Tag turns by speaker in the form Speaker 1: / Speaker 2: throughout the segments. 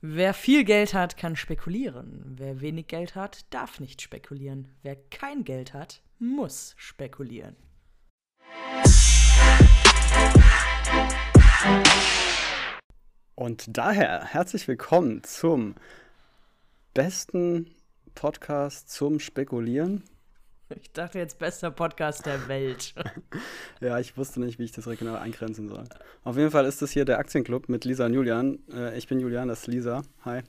Speaker 1: Wer viel Geld hat, kann spekulieren. Wer wenig Geld hat, darf nicht spekulieren. Wer kein Geld hat, muss spekulieren.
Speaker 2: Und daher herzlich willkommen zum besten Podcast zum Spekulieren.
Speaker 1: Ich dachte jetzt bester Podcast der Welt.
Speaker 2: ja, ich wusste nicht, wie ich das regional eingrenzen soll. Auf jeden Fall ist das hier der Aktienclub mit Lisa und Julian. Äh, ich bin Julian, das ist Lisa. Hi.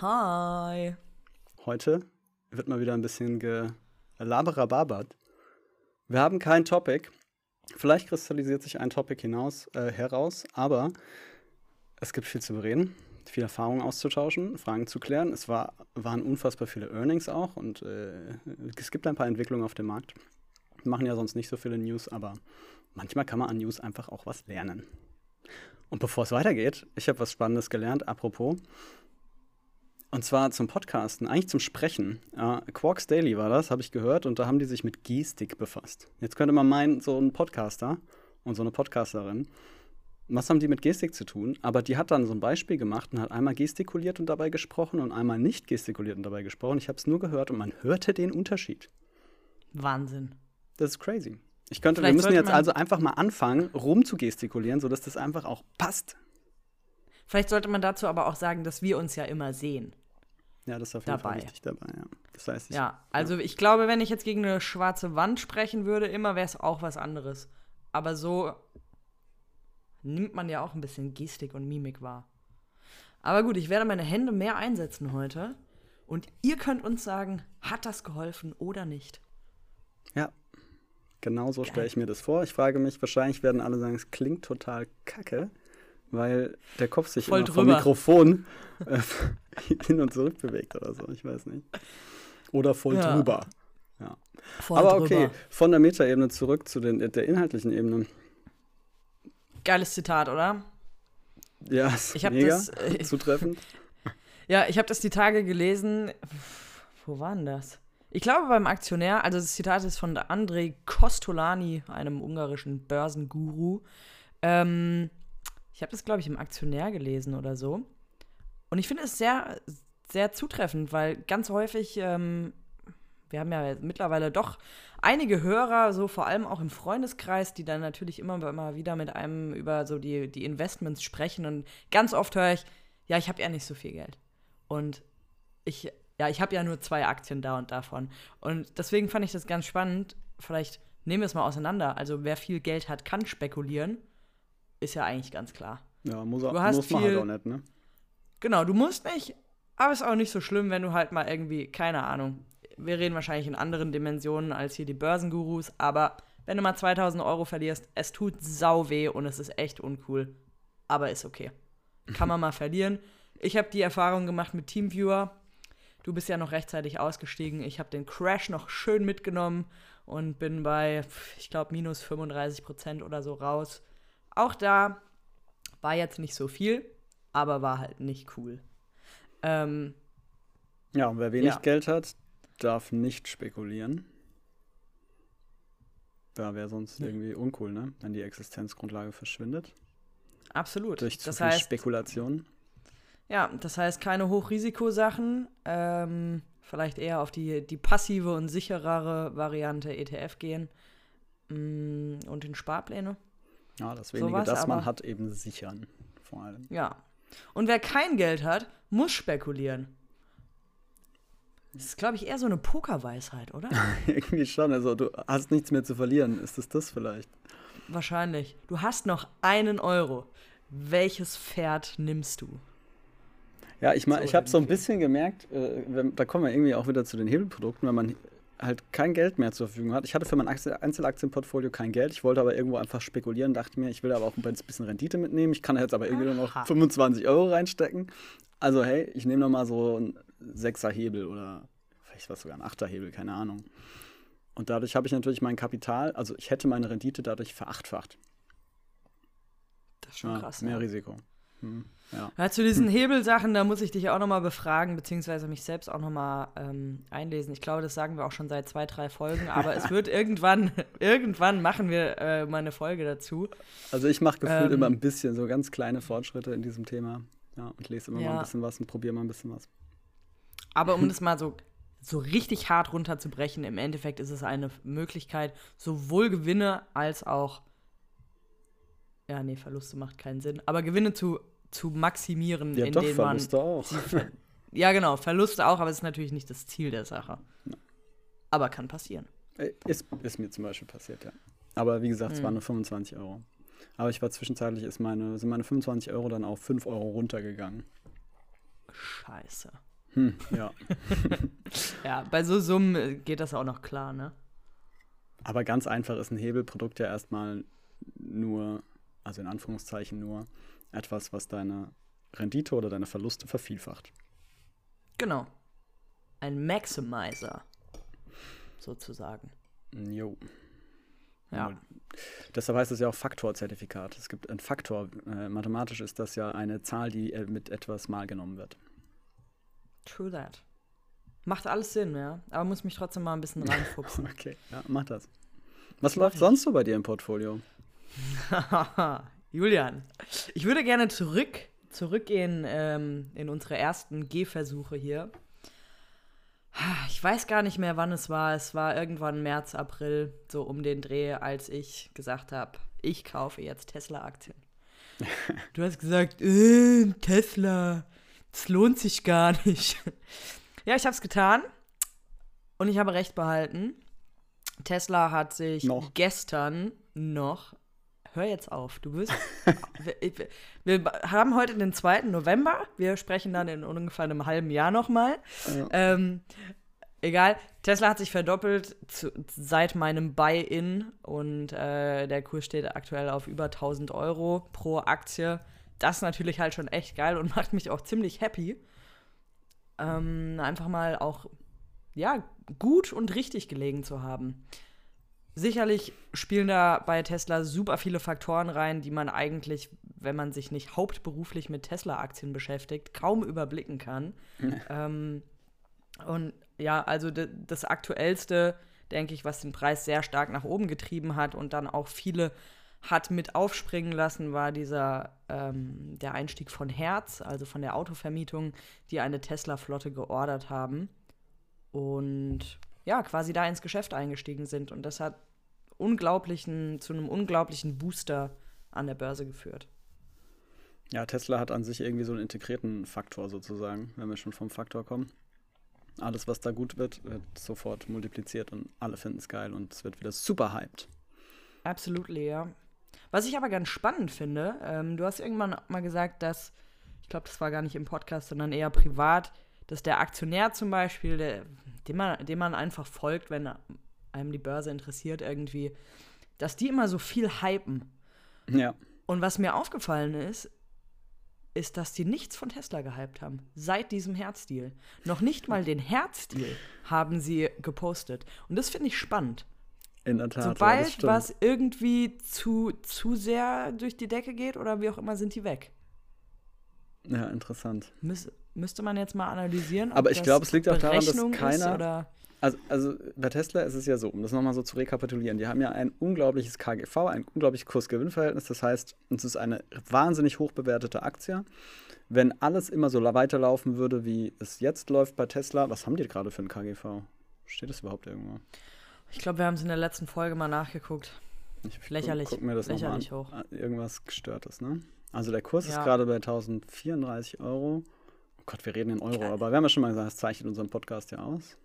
Speaker 1: Hi.
Speaker 2: Heute wird mal wieder ein bisschen gelaberababert. Wir haben kein Topic. Vielleicht kristallisiert sich ein Topic hinaus, äh, heraus, aber es gibt viel zu bereden viel Erfahrung auszutauschen, Fragen zu klären. Es war, waren unfassbar viele Earnings auch und äh, es gibt ein paar Entwicklungen auf dem Markt. Wir machen ja sonst nicht so viele News, aber manchmal kann man an News einfach auch was lernen. Und bevor es weitergeht, ich habe was Spannendes gelernt, apropos. Und zwar zum Podcasten, eigentlich zum Sprechen. Äh, Quarks Daily war das, habe ich gehört, und da haben die sich mit Gestik befasst. Jetzt könnte man meinen, so ein Podcaster und so eine Podcasterin was haben die mit Gestik zu tun? Aber die hat dann so ein Beispiel gemacht und hat einmal gestikuliert und dabei gesprochen und einmal nicht gestikuliert und dabei gesprochen. Ich habe es nur gehört und man hörte den Unterschied.
Speaker 1: Wahnsinn.
Speaker 2: Das ist crazy. Ich könnte, wir müssen jetzt also einfach mal anfangen, rum zu gestikulieren, sodass das einfach auch passt.
Speaker 1: Vielleicht sollte man dazu aber auch sagen, dass wir uns ja immer sehen.
Speaker 2: Ja, das ist auf jeden dabei. Fall wichtig dabei, ja. Das heißt,
Speaker 1: ich, ja, also ja. ich glaube, wenn ich jetzt gegen eine schwarze Wand sprechen würde, immer wäre es auch was anderes. Aber so nimmt man ja auch ein bisschen Gestik und Mimik wahr. Aber gut, ich werde meine Hände mehr einsetzen heute. Und ihr könnt uns sagen, hat das geholfen oder nicht?
Speaker 2: Ja, genau so stelle ich mir das vor. Ich frage mich, wahrscheinlich werden alle sagen, es klingt total kacke, weil der Kopf sich Voll immer vom Mikrofon äh, hin und zurück bewegt oder so. Ich weiß nicht. Oder voll ja. drüber. Ja. Voll Aber okay, drüber. von der Metaebene zurück zu den, der inhaltlichen Ebene.
Speaker 1: Geiles Zitat, oder?
Speaker 2: Ja, ist ich mega das, äh, zutreffend.
Speaker 1: Ja, ich habe das die Tage gelesen. Wo war denn das? Ich glaube beim Aktionär, also das Zitat ist von Andrei Kostolani, einem ungarischen Börsenguru. Ähm, ich habe das, glaube ich, im Aktionär gelesen oder so. Und ich finde es sehr, sehr zutreffend, weil ganz häufig ähm, wir haben ja mittlerweile doch einige Hörer, so vor allem auch im Freundeskreis, die dann natürlich immer, immer wieder mit einem über so die, die Investments sprechen. Und ganz oft höre ich, ja, ich habe ja nicht so viel Geld. Und ich, ja, ich habe ja nur zwei Aktien da und davon. Und deswegen fand ich das ganz spannend. Vielleicht nehmen wir es mal auseinander. Also wer viel Geld hat, kann spekulieren. Ist ja eigentlich ganz klar.
Speaker 2: Ja, muss, du hast muss man halt auch nicht, ne?
Speaker 1: Genau, du musst nicht, aber ist auch nicht so schlimm, wenn du halt mal irgendwie, keine Ahnung, wir reden wahrscheinlich in anderen Dimensionen als hier die Börsengurus, aber wenn du mal 2000 Euro verlierst, es tut sau weh und es ist echt uncool. Aber ist okay. Kann man mal verlieren. Ich habe die Erfahrung gemacht mit Teamviewer. Du bist ja noch rechtzeitig ausgestiegen. Ich habe den Crash noch schön mitgenommen und bin bei, ich glaube, minus 35 Prozent oder so raus. Auch da war jetzt nicht so viel, aber war halt nicht cool. Ähm,
Speaker 2: ja, und wer wenig ja. Geld hat, darf nicht spekulieren. Da wäre sonst ja. irgendwie uncool, ne? Wenn die Existenzgrundlage verschwindet.
Speaker 1: Absolut.
Speaker 2: Durch zu das viel heißt, Spekulation.
Speaker 1: Ja, das heißt keine Hochrisikosachen. Ähm, vielleicht eher auf die, die passive und sicherere Variante ETF gehen. Mm, und in Sparpläne.
Speaker 2: Ja, das wenige, Sowas, das man hat, eben sichern. Vor allem.
Speaker 1: Ja. Und wer kein Geld hat, muss spekulieren. Das ist, glaube ich, eher so eine Pokerweisheit, oder?
Speaker 2: Irgendwie schon. Also, du hast nichts mehr zu verlieren. Ist es das vielleicht?
Speaker 1: Wahrscheinlich. Du hast noch einen Euro. Welches Pferd nimmst du?
Speaker 2: Ja, ich, ich habe so ein bisschen gemerkt, äh, wenn, da kommen wir irgendwie auch wieder zu den Hebelprodukten, wenn man halt kein Geld mehr zur Verfügung hat. Ich hatte für mein Einzelaktienportfolio kein Geld. Ich wollte aber irgendwo einfach spekulieren, dachte mir, ich will aber auch ein bisschen Rendite mitnehmen. Ich kann jetzt aber irgendwie nur noch 25 Euro reinstecken. Also hey, ich nehme nochmal so ein Sechser Hebel oder vielleicht war es sogar ein Achter Hebel, keine Ahnung. Und dadurch habe ich natürlich mein Kapital, also ich hätte meine Rendite dadurch verachtfacht.
Speaker 1: Das ist schon ja, krass.
Speaker 2: Mehr ja. Risiko. Hm,
Speaker 1: ja. ja. zu diesen Hebelsachen, da muss ich dich auch nochmal befragen, beziehungsweise mich selbst auch nochmal ähm, einlesen. Ich glaube, das sagen wir auch schon seit zwei, drei Folgen, aber es wird irgendwann, irgendwann machen wir äh, mal eine Folge dazu.
Speaker 2: Also ich mache gefühlt ähm, immer ein bisschen so ganz kleine Fortschritte in diesem Thema. Ja, und lese immer ja. mal ein bisschen was und probiere mal ein bisschen was.
Speaker 1: Aber um das mal so, so richtig hart runterzubrechen, im Endeffekt ist es eine Möglichkeit, sowohl Gewinne als auch. Ja, nee, Verluste macht keinen Sinn. Aber Gewinne zu, zu maximieren,
Speaker 2: ja,
Speaker 1: indem
Speaker 2: doch, Verluste
Speaker 1: man.
Speaker 2: auch.
Speaker 1: ja, genau, Verluste auch, aber es ist natürlich nicht das Ziel der Sache. Ja. Aber kann passieren.
Speaker 2: Äh, ist, ist mir zum Beispiel passiert, ja. Aber wie gesagt, es waren hm. nur 25 Euro. Aber ich war zwischenzeitlich, ist meine, sind meine 25 Euro dann auf 5 Euro runtergegangen.
Speaker 1: Scheiße.
Speaker 2: Hm, ja.
Speaker 1: ja, bei so Summen geht das auch noch klar, ne?
Speaker 2: Aber ganz einfach ist ein Hebelprodukt ja erstmal nur, also in Anführungszeichen nur, etwas, was deine Rendite oder deine Verluste vervielfacht.
Speaker 1: Genau. Ein Maximizer, sozusagen.
Speaker 2: Jo.
Speaker 1: Ja.
Speaker 2: Deshalb heißt es ja auch Faktorzertifikat. Es gibt einen Faktor. Äh, mathematisch ist das ja eine Zahl, die äh, mit etwas mal genommen wird.
Speaker 1: True that. Macht alles Sinn, ja. Aber muss mich trotzdem mal ein bisschen reinfuchsen.
Speaker 2: okay, ja, mach das. Was läuft sonst so bei dir im Portfolio?
Speaker 1: Julian, ich würde gerne zurück, zurückgehen ähm, in unsere ersten Gehversuche hier. Ich weiß gar nicht mehr, wann es war. Es war irgendwann März, April, so um den Dreh, als ich gesagt habe, ich kaufe jetzt Tesla-Aktien. du hast gesagt, äh, Tesla, das lohnt sich gar nicht. ja, ich habe es getan und ich habe recht behalten. Tesla hat sich
Speaker 2: noch.
Speaker 1: gestern noch hör jetzt auf. Du wirst. wir, wir, haben heute den 2. November. Wir sprechen dann in ungefähr einem halben Jahr nochmal. Ja. Ähm, egal. Tesla hat sich verdoppelt zu, seit meinem Buy-in und äh, der Kurs steht aktuell auf über 1000 Euro pro Aktie. Das ist natürlich halt schon echt geil und macht mich auch ziemlich happy. Ähm, einfach mal auch, ja, gut und richtig gelegen zu haben. Sicherlich spielen da bei Tesla super viele Faktoren rein, die man eigentlich, wenn man sich nicht hauptberuflich mit Tesla-Aktien beschäftigt, kaum überblicken kann. ähm, und ja, also das aktuellste, denke ich, was den Preis sehr stark nach oben getrieben hat und dann auch viele hat mit aufspringen lassen, war dieser ähm, der Einstieg von Herz, also von der Autovermietung, die eine Tesla-Flotte geordert haben und ja, quasi da ins Geschäft eingestiegen sind. Und das hat unglaublichen, zu einem unglaublichen Booster an der Börse geführt.
Speaker 2: Ja, Tesla hat an sich irgendwie so einen integrierten Faktor sozusagen, wenn wir schon vom Faktor kommen. Alles, was da gut wird, wird sofort multipliziert und alle finden es geil und es wird wieder super hyped.
Speaker 1: Absolut, ja. Was ich aber ganz spannend finde, ähm, du hast irgendwann mal gesagt, dass, ich glaube, das war gar nicht im Podcast, sondern eher privat, dass der Aktionär zum Beispiel, der, dem, man, dem man einfach folgt, wenn einem die Börse interessiert irgendwie, dass die immer so viel hypen.
Speaker 2: Ja.
Speaker 1: Und was mir aufgefallen ist, ist, dass die nichts von Tesla gehypt haben. Seit diesem Herzdeal. Noch nicht mal den Herzdeal haben sie gepostet. Und das finde ich spannend.
Speaker 2: In der Tat.
Speaker 1: Sobald ja, was irgendwie zu, zu sehr durch die Decke geht oder wie auch immer, sind die weg.
Speaker 2: Ja, interessant.
Speaker 1: Müs müsste man jetzt mal analysieren.
Speaker 2: Aber ich glaube, es liegt auch daran, dass keiner. Also, also bei Tesla ist es ja so, um das nochmal so zu rekapitulieren, die haben ja ein unglaubliches KGV, ein unglaubliches Kurs-Gewinn-Verhältnis. Das heißt, es ist eine wahnsinnig hoch bewertete Aktie. Wenn alles immer so weiterlaufen würde, wie es jetzt läuft bei Tesla, was haben die gerade für ein KGV? Steht das überhaupt irgendwo?
Speaker 1: Ich glaube, wir haben es in der letzten Folge mal nachgeguckt.
Speaker 2: Ich,
Speaker 1: lächerlich.
Speaker 2: Guck mir das
Speaker 1: lächerlich hoch.
Speaker 2: Ah, irgendwas gestörtes, ne? Also der Kurs ja. ist gerade bei 1034 Euro. Oh Gott, wir reden in Euro, aber wir haben ja schon mal gesagt, das zeichnet unseren Podcast ja aus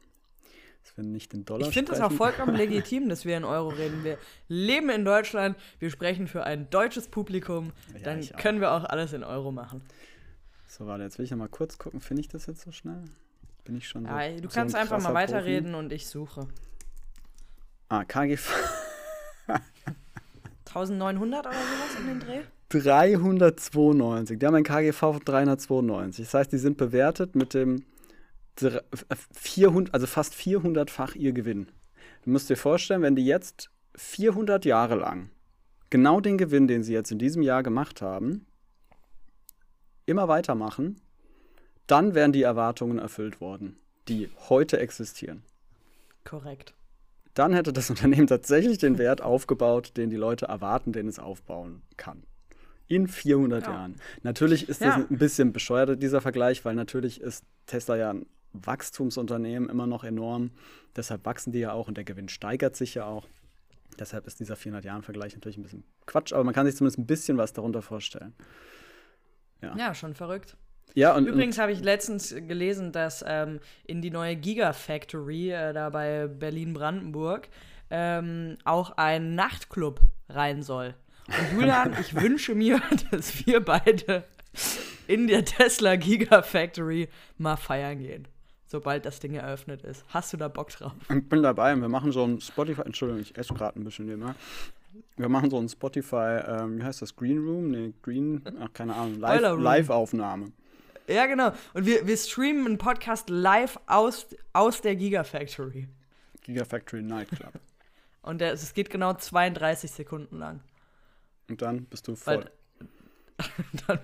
Speaker 2: dass wir nicht in Dollar
Speaker 1: Ich finde es auch vollkommen legitim, dass wir in Euro reden. Wir leben in Deutschland, wir sprechen für ein deutsches Publikum, ja, dann können wir auch alles in Euro machen.
Speaker 2: So, warte, jetzt will ich noch mal kurz gucken, finde ich das jetzt so schnell? Bin ich schon so,
Speaker 1: ja, Du so kannst ein einfach mal weiterreden Profi? und ich suche.
Speaker 2: Ah, KGV.
Speaker 1: 1900 oder sowas in den Dreh?
Speaker 2: 392. Die haben ein KGV von 392. Das heißt, die sind bewertet mit dem 400, also fast 400-fach ihr Gewinn. Du musst dir vorstellen, wenn die jetzt 400 Jahre lang genau den Gewinn, den sie jetzt in diesem Jahr gemacht haben, immer weitermachen, dann wären die Erwartungen erfüllt worden, die heute existieren.
Speaker 1: Korrekt.
Speaker 2: Dann hätte das Unternehmen tatsächlich den Wert aufgebaut, den die Leute erwarten, den es aufbauen kann. In 400
Speaker 1: Ja.
Speaker 2: Jahren. Natürlich ist das
Speaker 1: Ja.
Speaker 2: ein bisschen bescheuert, dieser Vergleich, weil natürlich ist Tesla ja ein Wachstumsunternehmen immer noch enorm. Deshalb wachsen die ja auch und der Gewinn steigert sich ja auch. Deshalb ist dieser 400-Jahren-Vergleich natürlich ein bisschen Quatsch, aber man kann sich zumindest ein bisschen was darunter vorstellen.
Speaker 1: Ja, schon verrückt.
Speaker 2: Ja, und,
Speaker 1: Übrigens habe ich letztens gelesen, dass ähm, in die neue Gigafactory äh, da bei Berlin-Brandenburg ähm, auch ein Nachtclub rein soll. Und Julian, ich wünsche mir, dass wir beide in der Tesla Gigafactory mal feiern gehen, sobald das Ding eröffnet ist. Hast du da Bock drauf?
Speaker 2: Ich bin dabei. Wir machen so ein Spotify. Entschuldigung, ich esse gerade ein bisschen nebenher. Wir machen so ein Spotify, ähm, wie heißt das? Green Room? Nee, Green, ach, keine Ahnung. Live-. Live-Aufnahme.
Speaker 1: Ja, genau. Und wir, wir streamen einen Podcast live aus, aus der Gigafactory.
Speaker 2: Gigafactory Nightclub.
Speaker 1: Und der, es geht genau 32 Sekunden lang.
Speaker 2: Und dann bist du voll.
Speaker 1: Weil, dann,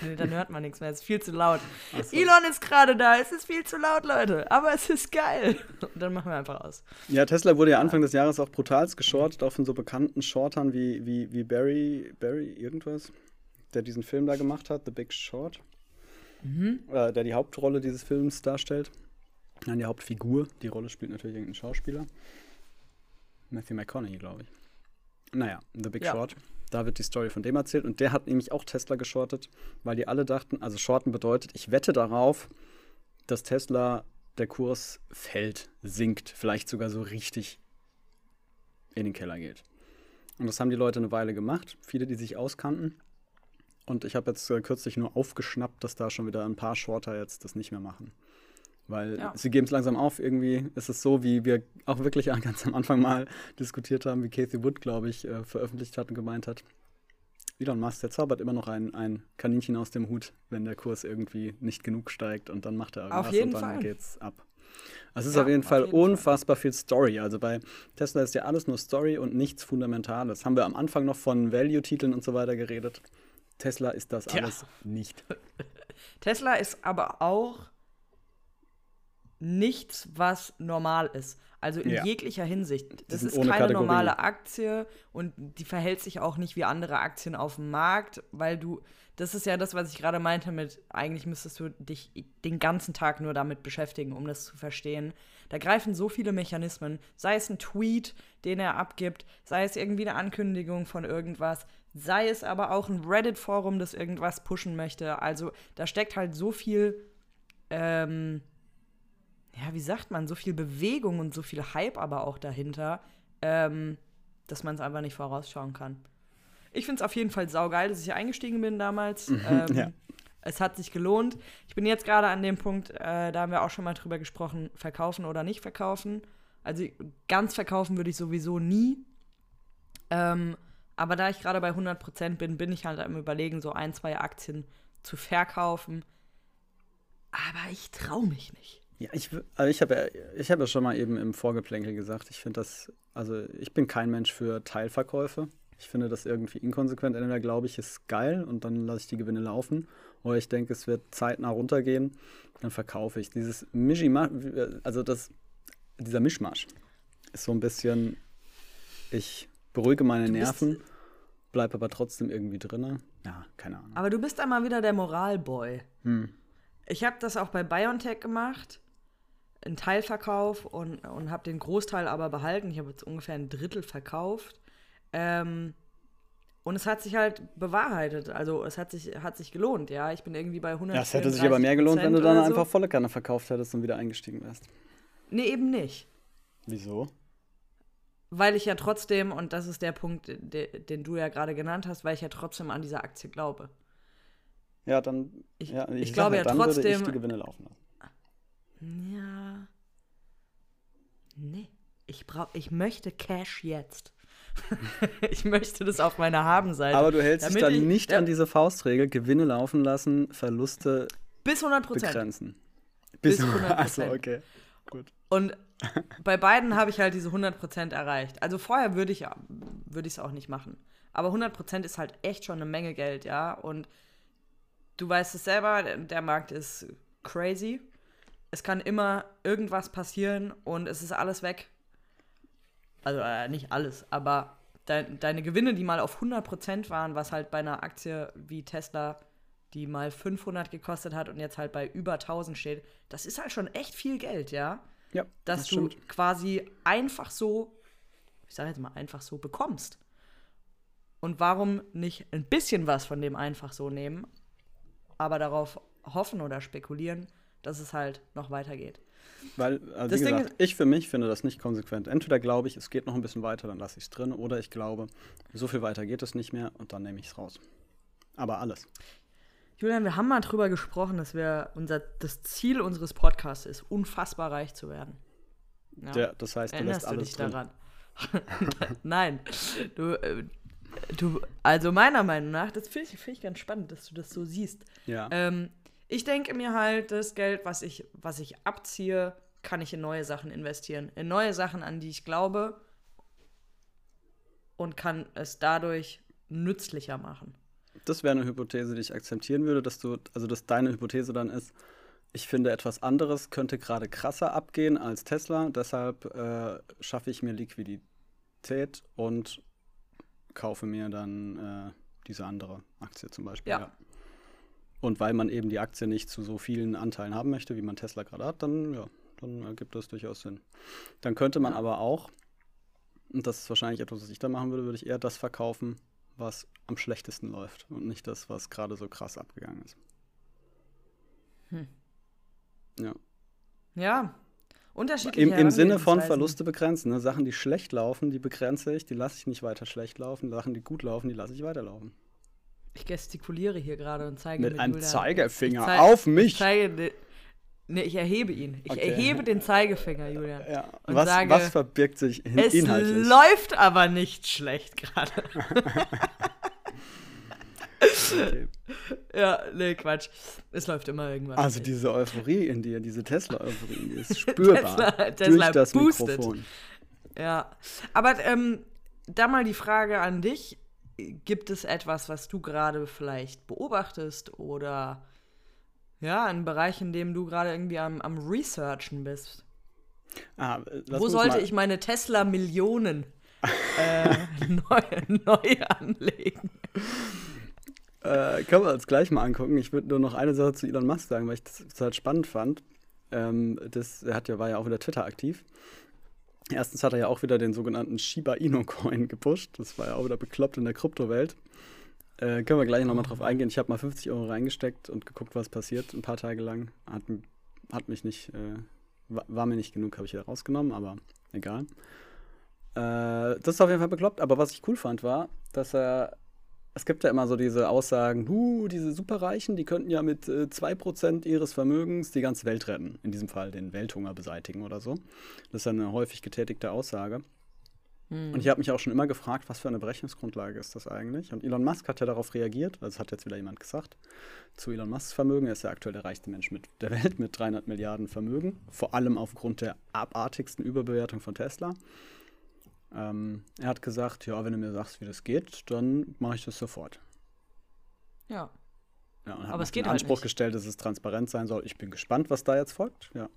Speaker 1: nee, dann hört man nichts mehr. Es ist viel zu laut.
Speaker 2: So.
Speaker 1: Elon ist gerade da. Es ist viel zu laut, Leute. Aber es ist geil. Und dann machen wir einfach aus.
Speaker 2: Ja, Tesla wurde ja Anfang des Jahres auch brutalst geschortet, auch von so bekannten Shortern wie, wie, wie Barry, Barry irgendwas, der diesen Film da gemacht hat, The Big Short, äh, der die Hauptrolle dieses Films darstellt. Nein, die Hauptfigur. Die Rolle spielt natürlich irgendein Schauspieler. Matthew McConaughey, glaube ich. Naja, The Big
Speaker 1: Ja.
Speaker 2: Short. Da wird die Story von dem erzählt. Und der hat nämlich auch Tesla geschortet, weil die alle dachten, also Shorten bedeutet, ich wette darauf, dass Tesla der Kurs fällt, sinkt, vielleicht sogar so richtig in den Keller geht. Und das haben die Leute eine Weile gemacht, viele, die sich auskannten. Und ich habe jetzt äh, kürzlich nur aufgeschnappt, dass da schon wieder ein paar Shorter jetzt das nicht mehr machen. Weil
Speaker 1: Ja.
Speaker 2: sie geben es langsam auf. Irgendwie ist es so, wie wir auch wirklich ganz am Anfang mal diskutiert haben, wie Kathy Wood, glaube ich, äh, veröffentlicht hat und gemeint hat. Elon Musk, der zaubert immer noch ein, ein Kaninchen aus dem Hut, wenn der Kurs irgendwie nicht genug steigt und dann macht er irgendwas
Speaker 1: jeden
Speaker 2: und dann
Speaker 1: Fall.
Speaker 2: geht's ab. Also es ist
Speaker 1: Ja,
Speaker 2: auf jeden
Speaker 1: auf
Speaker 2: Fall
Speaker 1: jeden Fall.
Speaker 2: unfassbar viel Story. Also bei Tesla ist ja alles nur Story und nichts Fundamentales. Haben wir am Anfang noch von Value-Titeln und so weiter geredet. Tesla ist das
Speaker 1: Tja.
Speaker 2: alles nicht.
Speaker 1: Tesla ist aber auch nichts, was normal ist. Also in
Speaker 2: Ja.
Speaker 1: jeglicher Hinsicht. Das ist keine
Speaker 2: Kategorie.
Speaker 1: normale Aktie und die verhält sich auch nicht wie andere Aktien auf dem Markt, weil du, das ist ja das, was ich gerade meinte mit, eigentlich müsstest du dich den ganzen Tag nur damit beschäftigen, um das zu verstehen. Da greifen so viele Mechanismen, sei es ein Tweet, den er abgibt, sei es irgendwie eine Ankündigung von irgendwas, sei es aber auch ein Reddit-Forum, das irgendwas pushen möchte. Also da steckt halt so viel ähm, ja, wie sagt man, so viel Bewegung und so viel Hype aber auch dahinter, ähm, dass man es einfach nicht vorausschauen kann. Ich finde es auf jeden Fall saugeil, dass ich eingestiegen bin damals. ähm,
Speaker 2: ja.
Speaker 1: Es hat sich gelohnt. Ich bin jetzt gerade an dem Punkt, äh, da haben wir auch schon mal drüber gesprochen, verkaufen oder nicht verkaufen. Also ganz verkaufen würde ich sowieso nie. Ähm, aber da ich gerade bei 100% bin, bin ich halt am überlegen, so ein, zwei Aktien zu verkaufen. Aber ich traue mich nicht.
Speaker 2: Ja, ich, also ich habe ja, ich hab ja schon mal eben im Vorgeplänkel gesagt, ich finde das, also ich bin kein Mensch für Teilverkäufe. Ich finde das irgendwie inkonsequent. Entweder glaube ich, es ist geil und dann lasse ich die Gewinne laufen. Oder ich denke, es wird zeitnah runtergehen, dann verkaufe ich. Dieses Mischima, also das, dieser Mischmasch ist so ein bisschen, ich beruhige meine Nerven, bleibe aber trotzdem irgendwie drinne. Ja, keine Ahnung.
Speaker 1: Aber du bist einmal wieder der Moralboy.
Speaker 2: Hm.
Speaker 1: Ich habe das auch bei BioNTech gemacht, einen Teilverkauf und, und habe den Großteil aber behalten. Ich habe jetzt ungefähr ein Drittel verkauft. Ähm, und es hat sich halt bewahrheitet. Also es hat sich, hat sich gelohnt, ja. Ich bin irgendwie bei 100
Speaker 2: Ja, es hätte sich aber mehr gelohnt, wenn du dann einfach volle Kanne verkauft hättest und wieder eingestiegen wärst.
Speaker 1: Nee, eben nicht.
Speaker 2: Wieso?
Speaker 1: Weil ich ja trotzdem, und das ist der Punkt, de, den du ja gerade genannt hast, weil ich ja trotzdem an diese Aktie glaube.
Speaker 2: Ja, dann.
Speaker 1: Ich-
Speaker 2: ja,
Speaker 1: ich
Speaker 2: sag
Speaker 1: glaube ja
Speaker 2: dann würde ich
Speaker 1: trotzdem-
Speaker 2: die Gewinne laufen lassen.
Speaker 1: Ja. Nee. Ich brauch, ich möchte Cash jetzt. ich möchte das auf meiner Habenseite.
Speaker 2: Aber du hältst dich dann
Speaker 1: ich-
Speaker 2: nicht
Speaker 1: ja,
Speaker 2: an diese Faustregel: Gewinne laufen lassen, Verluste
Speaker 1: Bis 100 Prozent.
Speaker 2: begrenzen.
Speaker 1: Bis 100%.
Speaker 2: Achso, okay. Gut.
Speaker 1: Und bei beiden habe ich halt diese 100% erreicht. Also vorher würde ich würde ich es auch nicht machen. Aber 100% ist halt echt schon eine Menge Geld, ja. Und du weißt es selber, der- Markt ist crazy. Es kann immer irgendwas passieren und es ist alles weg. Also äh, nicht alles, aber dein, deine Gewinne, die mal auf 100% waren, was halt bei einer Aktie wie Tesla, die mal 500 gekostet hat und jetzt halt bei über 1000 steht, das ist halt schon echt viel Geld, ja?
Speaker 2: Ja,
Speaker 1: Dass
Speaker 2: das
Speaker 1: du
Speaker 2: stimmt.
Speaker 1: quasi einfach so, ich sage jetzt mal, einfach so bekommst. Und warum nicht ein bisschen was von dem einfach so nehmen, aber darauf hoffen oder spekulieren, dass es halt noch weitergeht.
Speaker 2: Weil, also wie gesagt, ich für mich finde das nicht konsequent. Entweder glaube ich, es geht noch ein bisschen weiter, dann lasse ich es drin, oder ich glaube, so viel weiter geht es nicht mehr und dann nehme ich es raus. Aber alles.
Speaker 1: Julian, wir haben mal drüber gesprochen, dass wir unser, das Ziel unseres Podcasts ist, unfassbar reich zu werden. Ja.
Speaker 2: Der, das heißt, du lässt
Speaker 1: Erinnerst du
Speaker 2: alles
Speaker 1: dich
Speaker 2: drin.
Speaker 1: daran? Nein. Du, äh, du, also meiner Meinung nach, das finde ich, find ich ganz spannend, dass du das so siehst.
Speaker 2: Ja.
Speaker 1: Ähm, ich denke mir halt, das Geld, was ich, was ich abziehe, kann ich in neue Sachen investieren. In neue Sachen, an die ich glaube und kann es dadurch nützlicher machen.
Speaker 2: Das wäre eine Hypothese, die ich akzeptieren würde, dass du, also dass deine Hypothese dann ist, ich finde etwas anderes könnte gerade krasser abgehen als Tesla, deshalb äh, schaffe ich mir Liquidität und kaufe mir dann äh, diese andere Aktie zum Beispiel.
Speaker 1: Ja.
Speaker 2: Und weil man eben die Aktie nicht zu so vielen Anteilen haben möchte, wie man Tesla gerade hat, dann ja, dann ergibt das durchaus Sinn. Dann könnte man
Speaker 1: Ja.
Speaker 2: aber auch, und das ist wahrscheinlich etwas, was ich da machen würde, würde ich eher das verkaufen, was am schlechtesten läuft und nicht das, was gerade so krass abgegangen ist.
Speaker 1: Hm.
Speaker 2: Ja.
Speaker 1: Ja, unterschiedliche
Speaker 2: Im, Im Sinne von. Verluste begrenzen. Ne? Sachen, die schlecht laufen, die begrenze ich, die lasse ich nicht weiter schlecht laufen. Sachen, die gut laufen, die lasse ich weiterlaufen.
Speaker 1: Ich gestikuliere hier gerade und zeige
Speaker 2: Mit einem
Speaker 1: Julian-
Speaker 2: Zeigefinger
Speaker 1: Ich zei-
Speaker 2: auf
Speaker 1: Ich
Speaker 2: mich.
Speaker 1: zeige, ne, nee, ich erhebe ihn. Ich
Speaker 2: Okay.
Speaker 1: erhebe den Zeigefinger, Julian.
Speaker 2: Ja.
Speaker 1: und
Speaker 2: Was,
Speaker 1: sage,
Speaker 2: was verbirgt sich hin
Speaker 1: Es
Speaker 2: inhaltlich?
Speaker 1: läuft aber nicht schlecht gerade.
Speaker 2: Okay.
Speaker 1: ja, nee, Quatsch. Es läuft immer irgendwas.
Speaker 2: Also
Speaker 1: schlecht.
Speaker 2: diese Euphorie in dir, diese Tesla-Euphorie in dir ist spürbar
Speaker 1: Tesla- Tesla
Speaker 2: durch das
Speaker 1: boostet.
Speaker 2: Mikrofon.
Speaker 1: Ja. Aber ähm, da mal die Frage an dich. Gibt es etwas, was du gerade vielleicht beobachtest oder ja, ein Bereich, in dem du gerade irgendwie am, am Researchen bist?
Speaker 2: Ah, äh,
Speaker 1: Wo sollte
Speaker 2: mal,
Speaker 1: ich meine Tesla-Millionen äh, neu, neu anlegen?
Speaker 2: Äh, können wir uns gleich mal angucken. Ich würde nur noch eine Sache zu Elon Musk sagen, weil ich das, das halt spannend fand. Ähm, das, er hat ja, war ja auch wieder Twitter aktiv. Erstens hat er ja auch wieder den sogenannten Shiba Inu Coin gepusht. Das war ja auch wieder bekloppt in der Kryptowelt. Äh, können wir gleich nochmal drauf eingehen. Ich habe mal 50 Euro reingesteckt und geguckt, was passiert, ein paar Tage lang. Hat, hat mich nicht, äh, war, mir nicht genug, habe ich wieder rausgenommen, aber egal. Äh, das ist auf jeden Fall bekloppt. Aber was ich cool fand, war, dass er es gibt ja immer so diese Aussagen, huh, diese Superreichen, die könnten ja mit äh, 2% ihres Vermögens die ganze Welt retten. In diesem Fall den Welthunger beseitigen oder so. Das ist ja eine häufig getätigte Aussage. Und ich habe mich auch schon immer gefragt, was für eine Berechnungsgrundlage ist das eigentlich? Und Elon Musk hat ja darauf reagiert, also das hat jetzt wieder jemand gesagt, zu Elon Musks Vermögen. Er ist ja aktuell der reichste Mensch mit der Welt mit 300 Milliarden Vermögen, vor allem aufgrund der abartigsten Überbewertung von Tesla. Ähm, er hat gesagt, ja, wenn du mir sagst, wie das geht, dann mache ich das sofort.
Speaker 1: Ja.
Speaker 2: Ja, und hat
Speaker 1: Aber es geht
Speaker 2: den
Speaker 1: halt
Speaker 2: Anspruch
Speaker 1: nicht.
Speaker 2: gestellt, dass es transparent sein soll. Ich bin gespannt, was da jetzt folgt. Ja.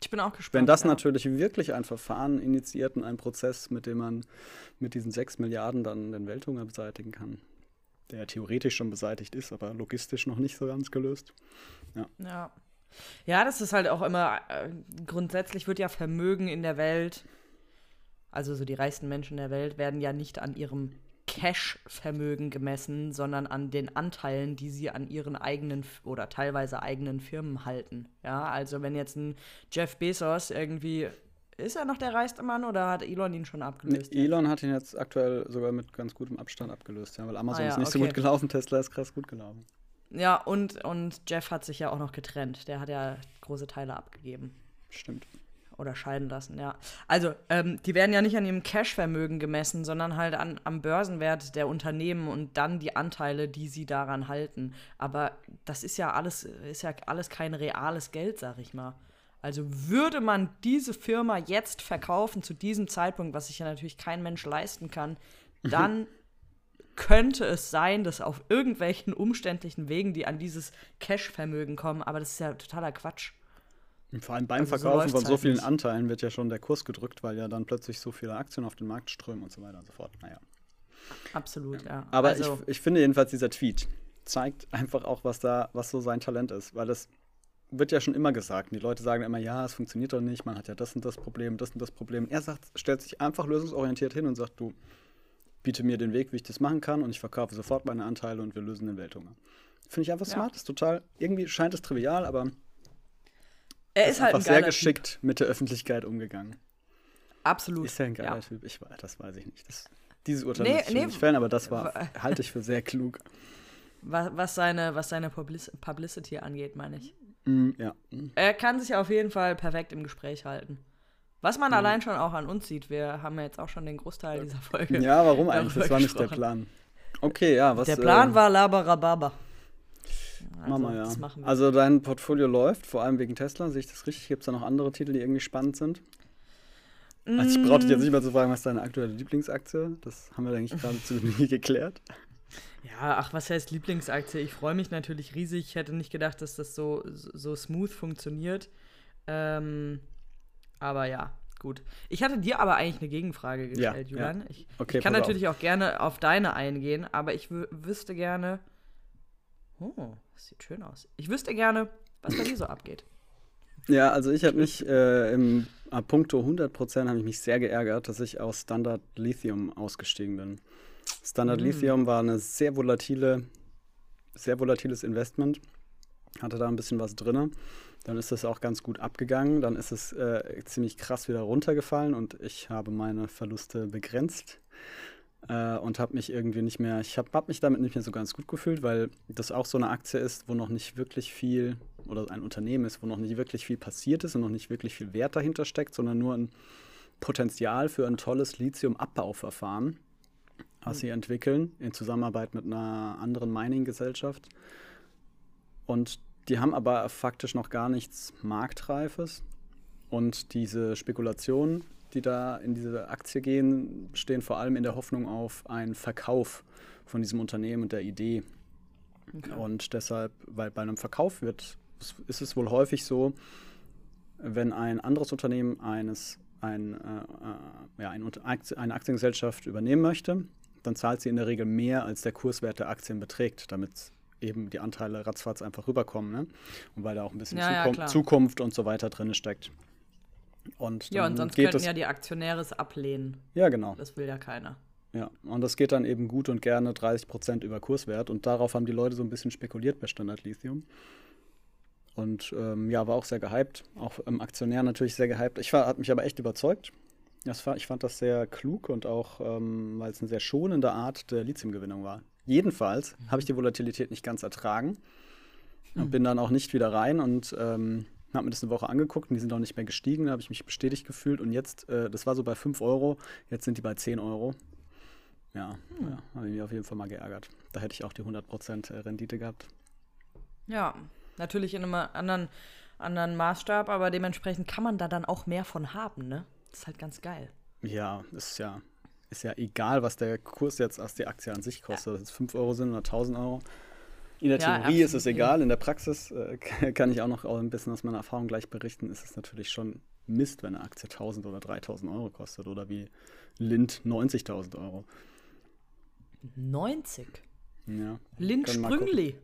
Speaker 1: Ich bin auch gespannt.
Speaker 2: Wenn das
Speaker 1: ja.
Speaker 2: natürlich wirklich ein Verfahren initiiert und ein Prozess, mit dem man mit diesen 6 Milliarden dann den Welthunger beseitigen kann, der ja theoretisch schon beseitigt ist, aber logistisch noch nicht so ganz gelöst.
Speaker 1: Ja. Ja, das ist halt auch immer, äh, grundsätzlich wird ja Vermögen in der Welt, also so die reichsten Menschen der Welt, werden ja nicht an ihrem Cash-Vermögen gemessen, sondern an den Anteilen, die sie an ihren eigenen oder teilweise eigenen Firmen halten. Ja, also wenn jetzt ein Jeff Bezos irgendwie, ist er noch der reichste Mann oder hat Elon ihn schon abgelöst? jetzt?
Speaker 2: Elon hat ihn jetzt aktuell sogar mit ganz gutem Abstand abgelöst, ja, weil Amazon
Speaker 1: Ah ja,
Speaker 2: ist nicht so
Speaker 1: okay.
Speaker 2: gut gelaufen, Tesla ist krass gut gelaufen.
Speaker 1: Ja, und, und Jeff hat sich ja auch noch getrennt. Der hat ja große Teile abgegeben.
Speaker 2: Stimmt.
Speaker 1: Oder scheiden lassen, ja. Also, ähm, die werden ja nicht an ihrem Cash-Vermögen gemessen, sondern halt an, am Börsenwert der Unternehmen und dann die Anteile, die sie daran halten. Aber das ist ja alles, ist ja alles kein reales Geld, sag ich mal. Also würde man diese Firma jetzt verkaufen zu diesem Zeitpunkt, was sich ja natürlich kein Mensch leisten kann, dann könnte es sein, dass auf irgendwelchen umständlichen Wegen die an dieses Cash-Vermögen kommen, aber das ist ja totaler Quatsch.
Speaker 2: Und vor allem beim
Speaker 1: Also so
Speaker 2: Verkaufen
Speaker 1: läuft's
Speaker 2: von so
Speaker 1: halt
Speaker 2: vielen
Speaker 1: nicht.
Speaker 2: Anteilen wird ja schon der Kurs gedrückt, weil ja dann plötzlich so viele Aktien auf den Markt strömen und so weiter und so fort. Naja.
Speaker 1: Absolut, ja.
Speaker 2: Aber
Speaker 1: also,
Speaker 2: ich, ich finde jedenfalls, dieser Tweet zeigt einfach auch, was da, was so sein Talent ist. Weil das wird ja schon immer gesagt. Die Leute sagen immer, ja, es funktioniert doch nicht, man hat ja das und das Problem, das und das Problem. Er sagt, stellt sich einfach lösungsorientiert hin und sagt, du, biete mir den Weg, wie ich das machen kann und ich verkaufe sofort meine Anteile und wir lösen den Welthunger. Finde ich einfach
Speaker 1: Ja.
Speaker 2: smart, ist total, irgendwie scheint es trivial, aber
Speaker 1: er
Speaker 2: ist
Speaker 1: ist halt
Speaker 2: einfach
Speaker 1: ein
Speaker 2: sehr geschickt mit der Öffentlichkeit umgegangen.
Speaker 1: Typ. Absolut.
Speaker 2: Ist er ein geiler
Speaker 1: ja.
Speaker 2: Typ? Ich weiß, das weiß ich nicht. Das, dieses Urteil
Speaker 1: Nee,
Speaker 2: ich
Speaker 1: nee.
Speaker 2: nicht fällen, aber das war,
Speaker 1: Wa-
Speaker 2: halte ich für sehr klug.
Speaker 1: Was, was seine, was seine Publis Publicity angeht, meine ich.
Speaker 2: Mm, ja.
Speaker 1: Er kann sich auf jeden Fall perfekt im Gespräch halten. Was
Speaker 2: Mhm.
Speaker 1: man allein schon auch an uns sieht. Wir haben ja jetzt auch schon den Großteil dieser Folge.
Speaker 2: Ja, warum eigentlich? Das war nicht der. Plan. Okay, ja, was.
Speaker 1: Der Plan
Speaker 2: äh,
Speaker 1: war Labarababa. Also,
Speaker 2: Mama, ja.
Speaker 1: das machen wir.
Speaker 2: Also dein Portfolio läuft, vor allem wegen Tesla. Sehe ich das richtig? Gibt es da noch andere Titel, die irgendwie spannend sind? Also ich brauche dich jetzt nicht mehr zu fragen, was ist deine aktuelle Lieblingsaktie? Das haben wir, denke ich, gerade zu nie geklärt.
Speaker 1: Ja, ach, was heißt Lieblingsaktie? Ich freue mich natürlich riesig. Ich hätte nicht gedacht, dass das so, so smooth funktioniert. Ähm, aber ja, gut. Ich hatte dir aber eigentlich eine Gegenfrage
Speaker 2: Ja,
Speaker 1: gestellt, Julian. Ich,
Speaker 2: Okay,
Speaker 1: ich kann
Speaker 2: pass auf.
Speaker 1: natürlich auch gerne auf deine eingehen, aber ich wü- wüsste gerne. Oh, das sieht schön aus. Ich wüsste gerne, was bei dir so abgeht.
Speaker 2: Ja, also ich habe mich äh, im äh, puncto 100% habe ich mich sehr geärgert, dass ich aus Standard Lithium ausgestiegen bin. Standard Lithium war eine sehr volatile, sehr volatiles Investment. Hatte da ein bisschen was drin. Dann ist es auch ganz gut abgegangen. Dann ist es äh, ziemlich krass wieder runtergefallen und ich habe meine Verluste begrenzt äh, und habe mich irgendwie nicht mehr, ich habe hab mich damit nicht mehr so ganz gut gefühlt, weil das auch so eine Aktie ist, wo noch nicht wirklich viel oder ein Unternehmen ist, wo noch nicht wirklich viel passiert ist und noch nicht wirklich viel Wert dahinter steckt, sondern nur ein Potenzial für ein tolles Lithium-Abbauverfahren, was sie entwickeln in Zusammenarbeit mit einer anderen Mining-Gesellschaft. Und die haben aber faktisch noch gar nichts Marktreifes. Und diese Spekulationen, die da in diese Aktie gehen, stehen vor allem in der Hoffnung auf einen Verkauf von diesem Unternehmen und der Idee. Und deshalb, weil bei einem Verkauf wird, ist es wohl häufig so, wenn ein anderes Unternehmen eines, ein, äh, äh, ja, eine Aktiengesellschaft übernehmen möchte, dann zahlt sie in der Regel mehr, als der Kurswert der Aktien beträgt, damit eben die Anteile ratzfatz einfach rüberkommen. Ne? Und weil da auch ein bisschen
Speaker 1: Ja, ja,
Speaker 2: Zukum
Speaker 1: klar.
Speaker 2: Zukunft und so weiter drin steckt. Und
Speaker 1: Ja, und sonst
Speaker 2: geht
Speaker 1: könnten
Speaker 2: es,
Speaker 1: ja die Aktionäre es ablehnen.
Speaker 2: ja, genau.
Speaker 1: Das will ja keiner.
Speaker 2: Ja, und das geht dann eben gut und gerne 30 Prozent über Kurswert. Und darauf haben die Leute so ein bisschen spekuliert bei Standard Lithium. Und ähm, ja, war auch sehr gehypt. Auch im Aktionär natürlich sehr gehypt. Ich war, hat mich aber echt überzeugt. Das war, ich fand das sehr klug und auch, ähm, weil es eine sehr schonende Art der Lithiumgewinnung war. Jedenfalls habe ich die Volatilität nicht ganz ertragen und bin dann auch nicht wieder rein und ähm, habe mir das eine Woche angeguckt und die sind auch nicht mehr gestiegen. Da habe ich mich bestätigt gefühlt und jetzt, äh, das war so bei 5 Euro, jetzt sind die bei 10 Euro. Ja, ja habe ich mich auf jeden Fall mal geärgert. Da hätte ich auch die 100% Rendite gehabt.
Speaker 1: Ja, natürlich in einem anderen, anderen Maßstab, aber dementsprechend kann man da dann auch mehr von haben, ne? Das ist halt ganz geil.
Speaker 2: Ja, ist ja, ist ja egal, was der Kurs jetzt als die Aktie an sich kostet. Ob es 5 Euro sind oder 1000 Euro. In der
Speaker 1: Ja,
Speaker 2: Theorie ist es egal. In der Praxis äh, kann ich auch noch ein bisschen aus meiner Erfahrung gleich berichten. Ist es natürlich schon Mist, wenn eine Aktie 1000 oder 3000 Euro kostet oder wie Lind 90.000 Euro.
Speaker 1: 90.
Speaker 2: Ja,
Speaker 1: Lind Sprüngli.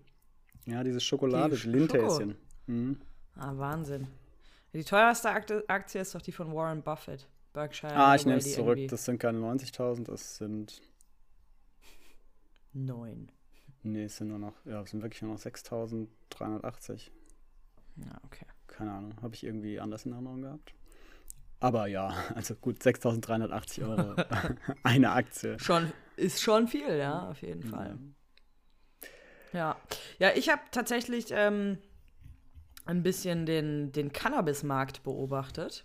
Speaker 2: ja diese Schokolade,
Speaker 1: Die
Speaker 2: Lindhäschen. Mhm.
Speaker 1: Ah, Wahnsinn. Die teuerste Aktie ist doch die von Warren Buffett. Berkshire.
Speaker 2: Ah, ich nehme es zurück.
Speaker 1: irgendwie-
Speaker 2: Das sind keine 90.000, das sind
Speaker 1: Neun.
Speaker 2: Nee, es sind nur noch, ja, es sind wirklich nur noch 6.380.
Speaker 1: Ja, okay.
Speaker 2: Keine Ahnung, habe ich irgendwie anders in Erinnerung gehabt. Aber ja, also gut, 6.380 Euro eine Aktie.
Speaker 1: Schon, ist schon viel, ja, auf jeden Fall. Ja, ja ich habe tatsächlich ähm, ein bisschen den, den Cannabis-Markt beobachtet,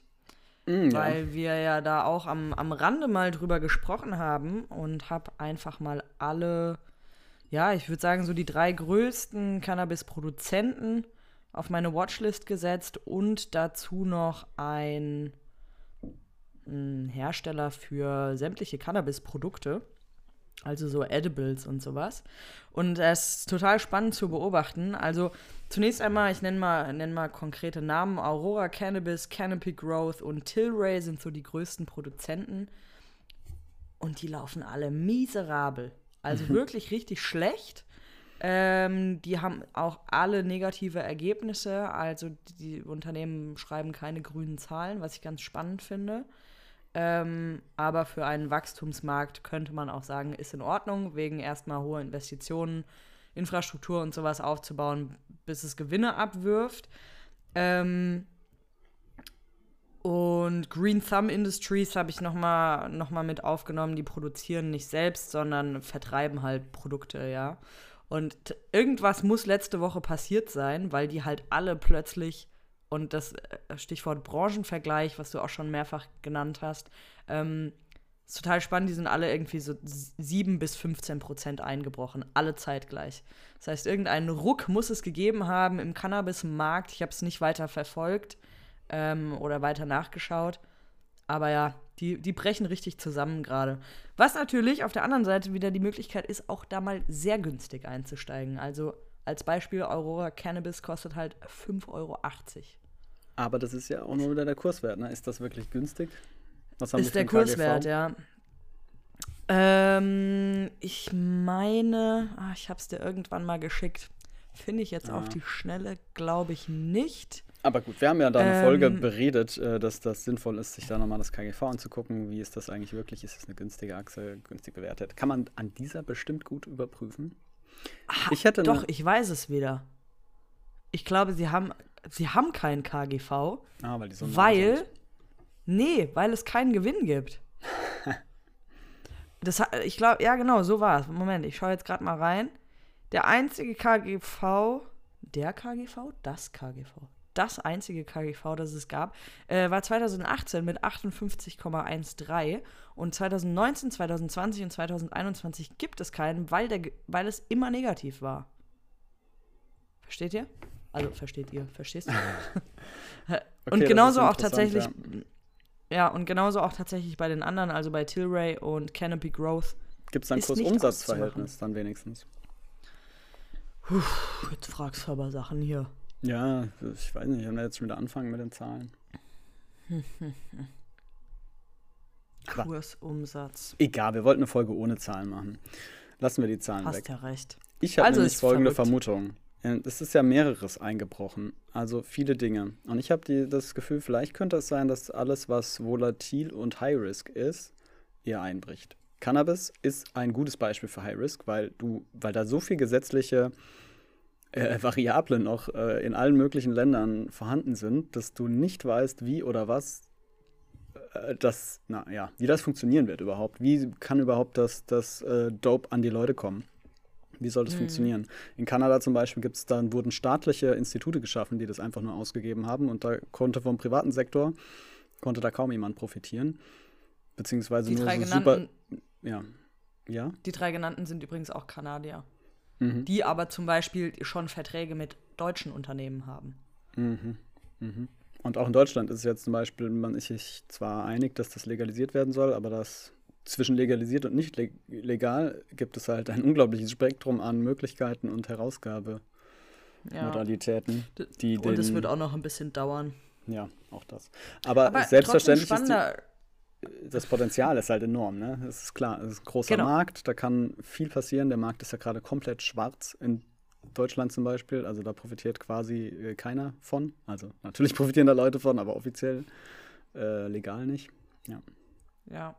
Speaker 2: ja.
Speaker 1: weil wir ja da auch am, am Rande mal drüber gesprochen haben und habe einfach mal alle, ja, ich würde sagen, so die drei größten Cannabis-Produzenten auf meine Watchlist gesetzt und dazu noch ein, ein Hersteller für sämtliche Cannabis-Produkte. Also so Edibles und sowas. Und das ist total spannend zu beobachten. Also zunächst einmal, ich nenne mal, nenn mal konkrete Namen. Aurora Cannabis, Canopy Growth und Tilray sind so die größten Produzenten. und die laufen alle miserabel. Also wirklich richtig schlecht. Ähm, die haben auch alle negative Ergebnisse. Also die Unternehmen schreiben keine grünen Zahlen, was ich ganz spannend finde. Ähm, aber für einen Wachstumsmarkt könnte man auch sagen, ist in Ordnung, wegen erstmal hoher Investitionen, Infrastruktur und sowas aufzubauen, bis es Gewinne abwirft. Ähm, und Green Thumb Industries habe ich nochmal noch mal mit aufgenommen. Die produzieren nicht selbst, sondern vertreiben halt Produkte, ja. Und irgendwas muss letzte Woche passiert sein, weil die halt alle plötzlich, und das äh, Stichwort Branchenvergleich, was du auch schon mehrfach genannt hast, ähm, ist total spannend, die sind alle irgendwie so 7 bis 15 Prozent eingebrochen, alle zeitgleich. Das heißt, irgendeinen Ruck muss es gegeben haben im Cannabis-Markt. Ich habe es nicht weiter verfolgt ähm, oder weiter nachgeschaut. Aber ja, die, die brechen richtig zusammen gerade. Was natürlich auf der anderen Seite wieder die Möglichkeit ist, auch da mal sehr günstig einzusteigen. Also als Beispiel, Aurora Cannabis kostet halt 5,80 Euro.
Speaker 2: Aber das ist ja auch nur wieder der Kurswert, ne? Ist das wirklich günstig?
Speaker 1: Was haben ist der Kurswert, KGV? ja. Ähm, ich meine, ach, ich habe es dir irgendwann mal geschickt. Finde ich jetzt ah. auf die Schnelle, glaube ich nicht.
Speaker 2: Aber gut, wir haben ja da eine ähm, Folge beredet, äh, dass das sinnvoll ist, sich da nochmal das KGV anzugucken. Wie ist das eigentlich wirklich? Ist es eine günstige Achse, günstig bewertet? Kann man an dieser bestimmt gut überprüfen?
Speaker 1: Ach, ich hätte doch, ich weiß es wieder. Ich glaube, sie haben, sie haben keinen KGV. Ah, weil die so Weil, nee, weil es keinen Gewinn gibt. das, ich glaube, ja genau, so war es. Moment, ich schaue jetzt gerade mal rein. Der einzige KGV, der KGV, das KGV, das einzige KGV, das es gab, äh, war 2018 mit 58,13 und 2019, 2020 und 2021 gibt es keinen, weil, der, weil es immer negativ war. Versteht ihr? Also versteht ihr, verstehst du? okay, und genauso auch tatsächlich, ja. ja. und genauso auch tatsächlich bei den anderen, also bei Tilray und Canopy Growth.
Speaker 2: Gibt es ein Kurs-Umsatz-Verhältnis dann wenigstens?
Speaker 1: Puh, jetzt fragst du aber Sachen hier.
Speaker 2: Ja, ich weiß nicht, ich habe jetzt schon wieder anfangen mit den Zahlen.
Speaker 1: Kursumsatz.
Speaker 2: Egal, wir wollten eine Folge ohne Zahlen machen. Lassen wir die Zahlen
Speaker 1: Hast
Speaker 2: weg.
Speaker 1: Hast ja recht.
Speaker 2: Ich habe also nämlich folgende verrückt. Vermutung. Es ist ja mehreres eingebrochen, also viele Dinge. Und ich habe das Gefühl, vielleicht könnte es sein, dass alles, was volatil und High Risk ist, eher einbricht. Cannabis ist ein gutes Beispiel für High Risk, weil du, weil da so viel gesetzliche äh, Variablen noch äh, in allen möglichen Ländern vorhanden sind, dass du nicht weißt, wie oder was äh, das, na ja, wie das funktionieren wird überhaupt. Wie kann überhaupt das, das äh, Dope an die Leute kommen? Wie soll das mhm. funktionieren? In Kanada zum Beispiel gibt's dann, wurden staatliche Institute geschaffen, die das einfach nur ausgegeben haben und da konnte vom privaten Sektor, konnte da kaum jemand profitieren. Beziehungsweise
Speaker 1: die
Speaker 2: nur
Speaker 1: drei so genannten,
Speaker 2: super. Ja. Ja.
Speaker 1: Die drei genannten sind übrigens auch Kanadier mhm. die aber zum Beispiel schon Verträge mit deutschen Unternehmen haben.
Speaker 2: Mhm. Mhm. Und auch in Deutschland ist es jetzt zum Beispiel, man ist sich zwar einig, dass das legalisiert werden soll, aber das zwischen legalisiert und nicht legal gibt es halt ein unglaubliches Spektrum an Möglichkeiten und Herausgabemodalitäten.
Speaker 1: Ja. Die und es wird auch noch ein bisschen dauern.
Speaker 2: Ja, auch das. Aber, aber selbstverständlich ist die, das Potenzial ist halt enorm, ne? Das ist klar, es ist ein großer genau. Markt, da kann viel passieren. Der Markt ist ja gerade komplett schwarz in Deutschland zum Beispiel. Also da profitiert quasi äh, keiner von. Also natürlich profitieren da Leute von, aber offiziell äh, legal nicht. Ja.
Speaker 1: Ja.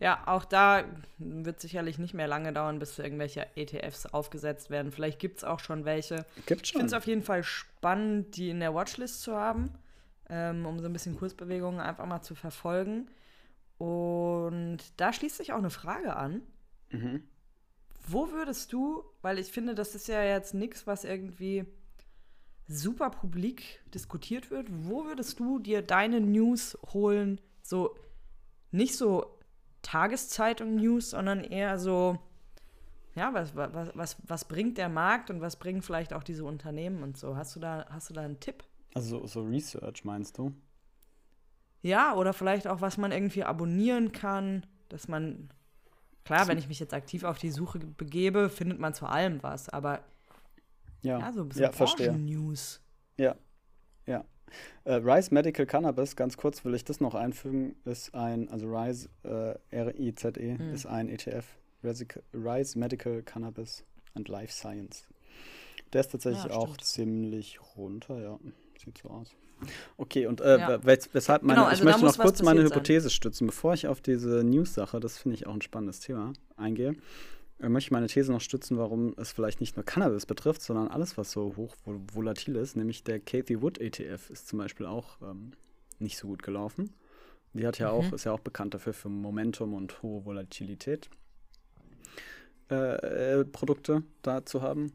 Speaker 1: Ja, auch da wird sicherlich nicht mehr lange dauern, bis irgendwelche ETFs aufgesetzt werden. Vielleicht gibt es auch schon welche.
Speaker 2: Gibt schon.
Speaker 1: Ich finde es auf jeden Fall spannend, die in der Watchlist zu haben, ähm, um so ein bisschen Kursbewegungen einfach mal zu verfolgen. Und da schließt sich auch eine Frage an. Mhm. Wo würdest du, weil ich finde, das ist ja jetzt nichts, was irgendwie super publik diskutiert wird, wo würdest du dir deine News holen? So, nicht so Tageszeitung-News, sondern eher so, ja, was, was, was, was bringt der Markt und was bringen vielleicht auch diese Unternehmen und so? Hast du da, hast du da einen Tipp?
Speaker 2: Also so Research meinst du?
Speaker 1: Ja, oder vielleicht auch, was man irgendwie abonnieren kann, dass man. Klar, wenn ich mich jetzt aktiv auf die Suche begebe, findet man zu allem was, aber
Speaker 2: ja,
Speaker 1: ja so ein bisschen
Speaker 2: ja,
Speaker 1: News.
Speaker 2: Ja, ja. Äh, Rise Medical Cannabis, ganz kurz will ich das noch einfügen, ist ein, also Rise, äh, R-I-Z-E,
Speaker 1: Mhm.
Speaker 2: ist ein ETF. Rise Medical Cannabis and Life Science. Der ist tatsächlich
Speaker 1: Ja,
Speaker 2: auch
Speaker 1: stimmt.
Speaker 2: ziemlich runter, ja. Sieht so aus. Okay, und äh,
Speaker 1: Ja.
Speaker 2: wes weshalb meine,
Speaker 1: Genau, also
Speaker 2: ich möchte noch kurz meine
Speaker 1: passiert sein.
Speaker 2: Hypothese stützen, bevor ich auf diese News-Sache, das finde ich auch ein spannendes Thema, eingehe, äh, möchte ich meine These noch stützen, warum es vielleicht nicht nur Cannabis betrifft, sondern alles, was so hoch vol volatil ist, nämlich der Cathy Wood ETF ist zum Beispiel auch ähm, nicht so gut gelaufen. Die hat ja auch,
Speaker 1: Mhm.
Speaker 2: ist ja auch bekannt dafür für Momentum und hohe Volatilität. Äh, äh, Produkte da zu haben.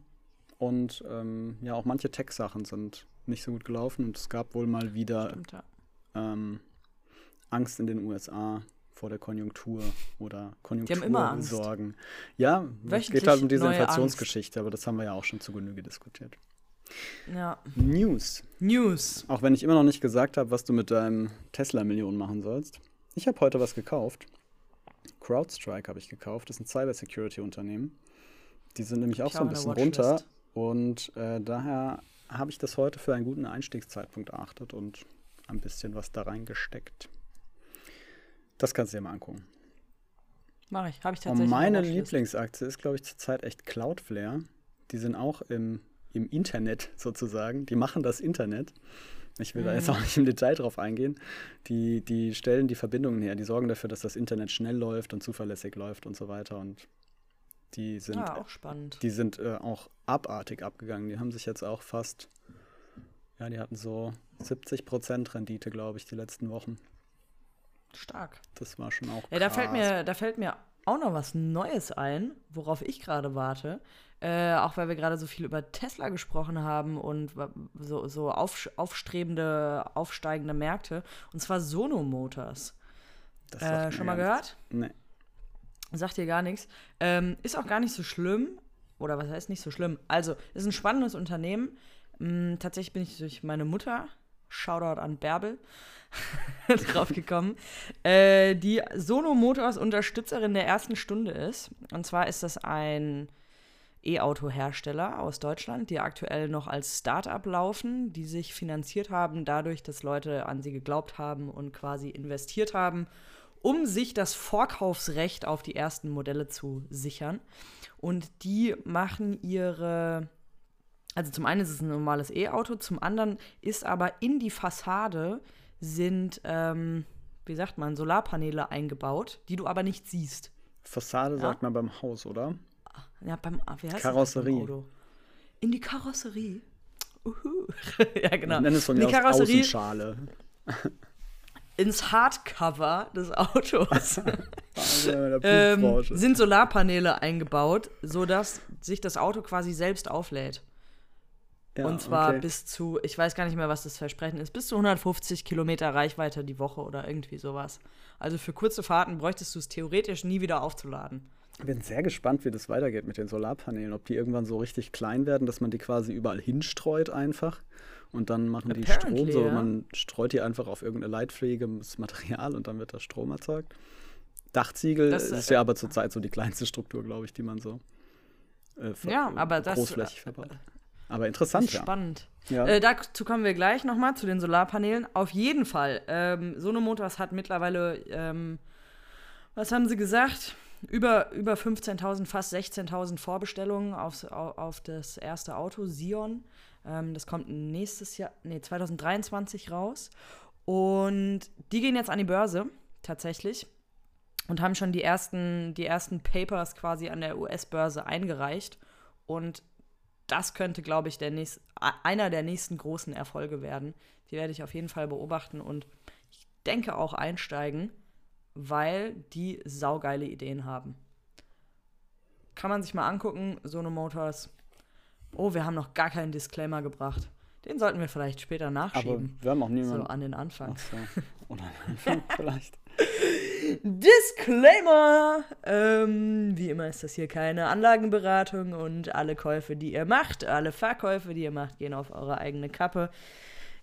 Speaker 2: Und ähm, ja, auch manche Tech-Sachen sind nicht so gut gelaufen und es gab wohl mal wieder
Speaker 1: Stimmt, ja.
Speaker 2: ähm, Angst in den USA vor der Konjunktur oder
Speaker 1: Angst.
Speaker 2: Konjunktursorgen. Ja, es
Speaker 1: Wöchentlich
Speaker 2: geht halt um diese Inflationsgeschichte, aber das haben wir ja auch schon zu Genüge diskutiert.
Speaker 1: ja.
Speaker 2: News.
Speaker 1: News.
Speaker 2: Auch wenn ich immer noch nicht gesagt habe, was du mit deinem Tesla-Million machen sollst. Ich habe heute was gekauft. CrowdStrike habe ich gekauft. Das ist ein Cybersecurity-Unternehmen. Die sind nämlich auch
Speaker 1: Ich
Speaker 2: so ein bisschen runter. Und äh, daher habe ich das heute für einen guten Einstiegszeitpunkt erachtet und ein bisschen was da reingesteckt. Das kannst du dir mal angucken.
Speaker 1: Mache ich. Habe ich
Speaker 2: Und
Speaker 1: tatsächlich.
Speaker 2: meine
Speaker 1: der Watchlist.
Speaker 2: Lieblingsaktie ist, glaube ich, zurzeit echt Cloudflare. Die sind auch im, im Internet sozusagen. Die machen das Internet. Ich will da jetzt
Speaker 1: Mhm.
Speaker 2: auch nicht im Detail drauf eingehen. Die, die stellen die Verbindungen her. Die sorgen dafür, dass das Internet schnell läuft und zuverlässig läuft und so weiter. Und die sind,
Speaker 1: Ja, auch spannend.
Speaker 2: die sind äh, auch abartig abgegangen. Die haben sich jetzt auch fast, ja, die hatten so 70% Rendite, glaube ich, die letzten Wochen.
Speaker 1: Stark.
Speaker 2: Das war schon auch
Speaker 1: Ja, da fällt,
Speaker 2: krass.
Speaker 1: mir, da fällt mir auch noch was Neues ein, worauf ich gerade warte. Äh, auch weil wir gerade so viel über Tesla gesprochen haben und so, so auf, aufstrebende, aufsteigende Märkte. Und zwar Sono Motors.
Speaker 2: Das
Speaker 1: Äh, schon mal gehört?
Speaker 2: Nee.
Speaker 1: Sagt dir gar nichts. Ähm, ist auch gar nicht so schlimm. Oder was heißt nicht so schlimm? Also, ist ein spannendes Unternehmen. Mm, tatsächlich bin ich durch meine Mutter, Shoutout an Bärbel, drauf gekommen, äh, die Sono Motors Unterstützerin der ersten Stunde ist. Und zwar ist das ein E-Auto-Hersteller aus Deutschland, die aktuell noch als Start-up laufen, die sich finanziert haben dadurch, dass Leute an sie geglaubt haben und quasi investiert haben, um sich das Vorkaufsrecht auf die ersten Modelle zu sichern. Und die machen ihre, also zum einen ist es ein normales E-Auto, zum anderen ist aber in die Fassade sind, ähm, wie sagt man, Solarpaneele eingebaut, die du aber nicht siehst.
Speaker 2: Fassade
Speaker 1: Ja.
Speaker 2: sagt man beim Haus, oder?
Speaker 1: Ja, beim, ah, wie heißt
Speaker 2: Karosserie.
Speaker 1: Das? In die Karosserie. Uhu. ja, genau.
Speaker 2: Ich nenne es von
Speaker 1: In
Speaker 2: mir
Speaker 1: die Karosserie,
Speaker 2: Außenschale.
Speaker 1: Ins Hardcover des Autos. Ähm, sind Solarpaneele eingebaut, sodass sich das Auto quasi selbst auflädt.
Speaker 2: Ja,
Speaker 1: und zwar
Speaker 2: okay.
Speaker 1: bis zu, ich weiß gar nicht mehr, was das Versprechen ist, bis zu 150 Kilometer Reichweite die Woche oder irgendwie sowas. Also für kurze Fahrten bräuchtest du es theoretisch nie wieder aufzuladen.
Speaker 2: Ich bin sehr gespannt, wie das weitergeht mit den Solarpanelen. Ob die irgendwann so richtig klein werden, dass man die quasi überall hinstreut einfach. Und dann machen die Strom.
Speaker 1: Apparently,
Speaker 2: So,
Speaker 1: ja.
Speaker 2: man streut die einfach auf irgendein leitfähiges Material und dann wird da Strom erzeugt. Dachziegel
Speaker 1: Das,
Speaker 2: ist
Speaker 1: äh,
Speaker 2: ja aber zurzeit so die kleinste Struktur, glaube ich, die man so äh,
Speaker 1: Ja, aber das-
Speaker 2: großflächig verbaut. Aber
Speaker 1: Das
Speaker 2: interessant, ja.
Speaker 1: spannend.
Speaker 2: ja.
Speaker 1: Äh, dazu kommen wir gleich nochmal zu den Solarpanelen. Auf jeden Fall. Ähm, Sono Motors hat mittlerweile, ähm, was haben sie gesagt? Über, über 15.000, fast 16.000 Vorbestellungen aufs, au- auf das erste Auto, Sion. Ähm, das kommt nächstes Jahr, nee, 2023 raus. Und die gehen jetzt an die Börse, tatsächlich. Und haben schon die ersten, die ersten Papers quasi an der US-Börse eingereicht. Und das könnte, glaube ich, der nächst, einer der nächsten großen Erfolge werden. Die werde ich auf jeden Fall beobachten und ich denke auch einsteigen, weil die saugeile Ideen haben. Kann man sich mal angucken, Sono Motors. Oh, wir haben noch gar keinen Disclaimer gebracht. Den sollten wir vielleicht später
Speaker 2: aber
Speaker 1: nachschieben.
Speaker 2: wir haben auch
Speaker 1: so
Speaker 2: niemanden.
Speaker 1: an den Anfang.
Speaker 2: Ach so. Oder am Anfang vielleicht.
Speaker 1: Disclaimer! Ähm, wie immer ist das hier keine Anlagenberatung und alle Käufe, die ihr macht, alle Verkäufe, die ihr macht, gehen auf eure eigene Kappe.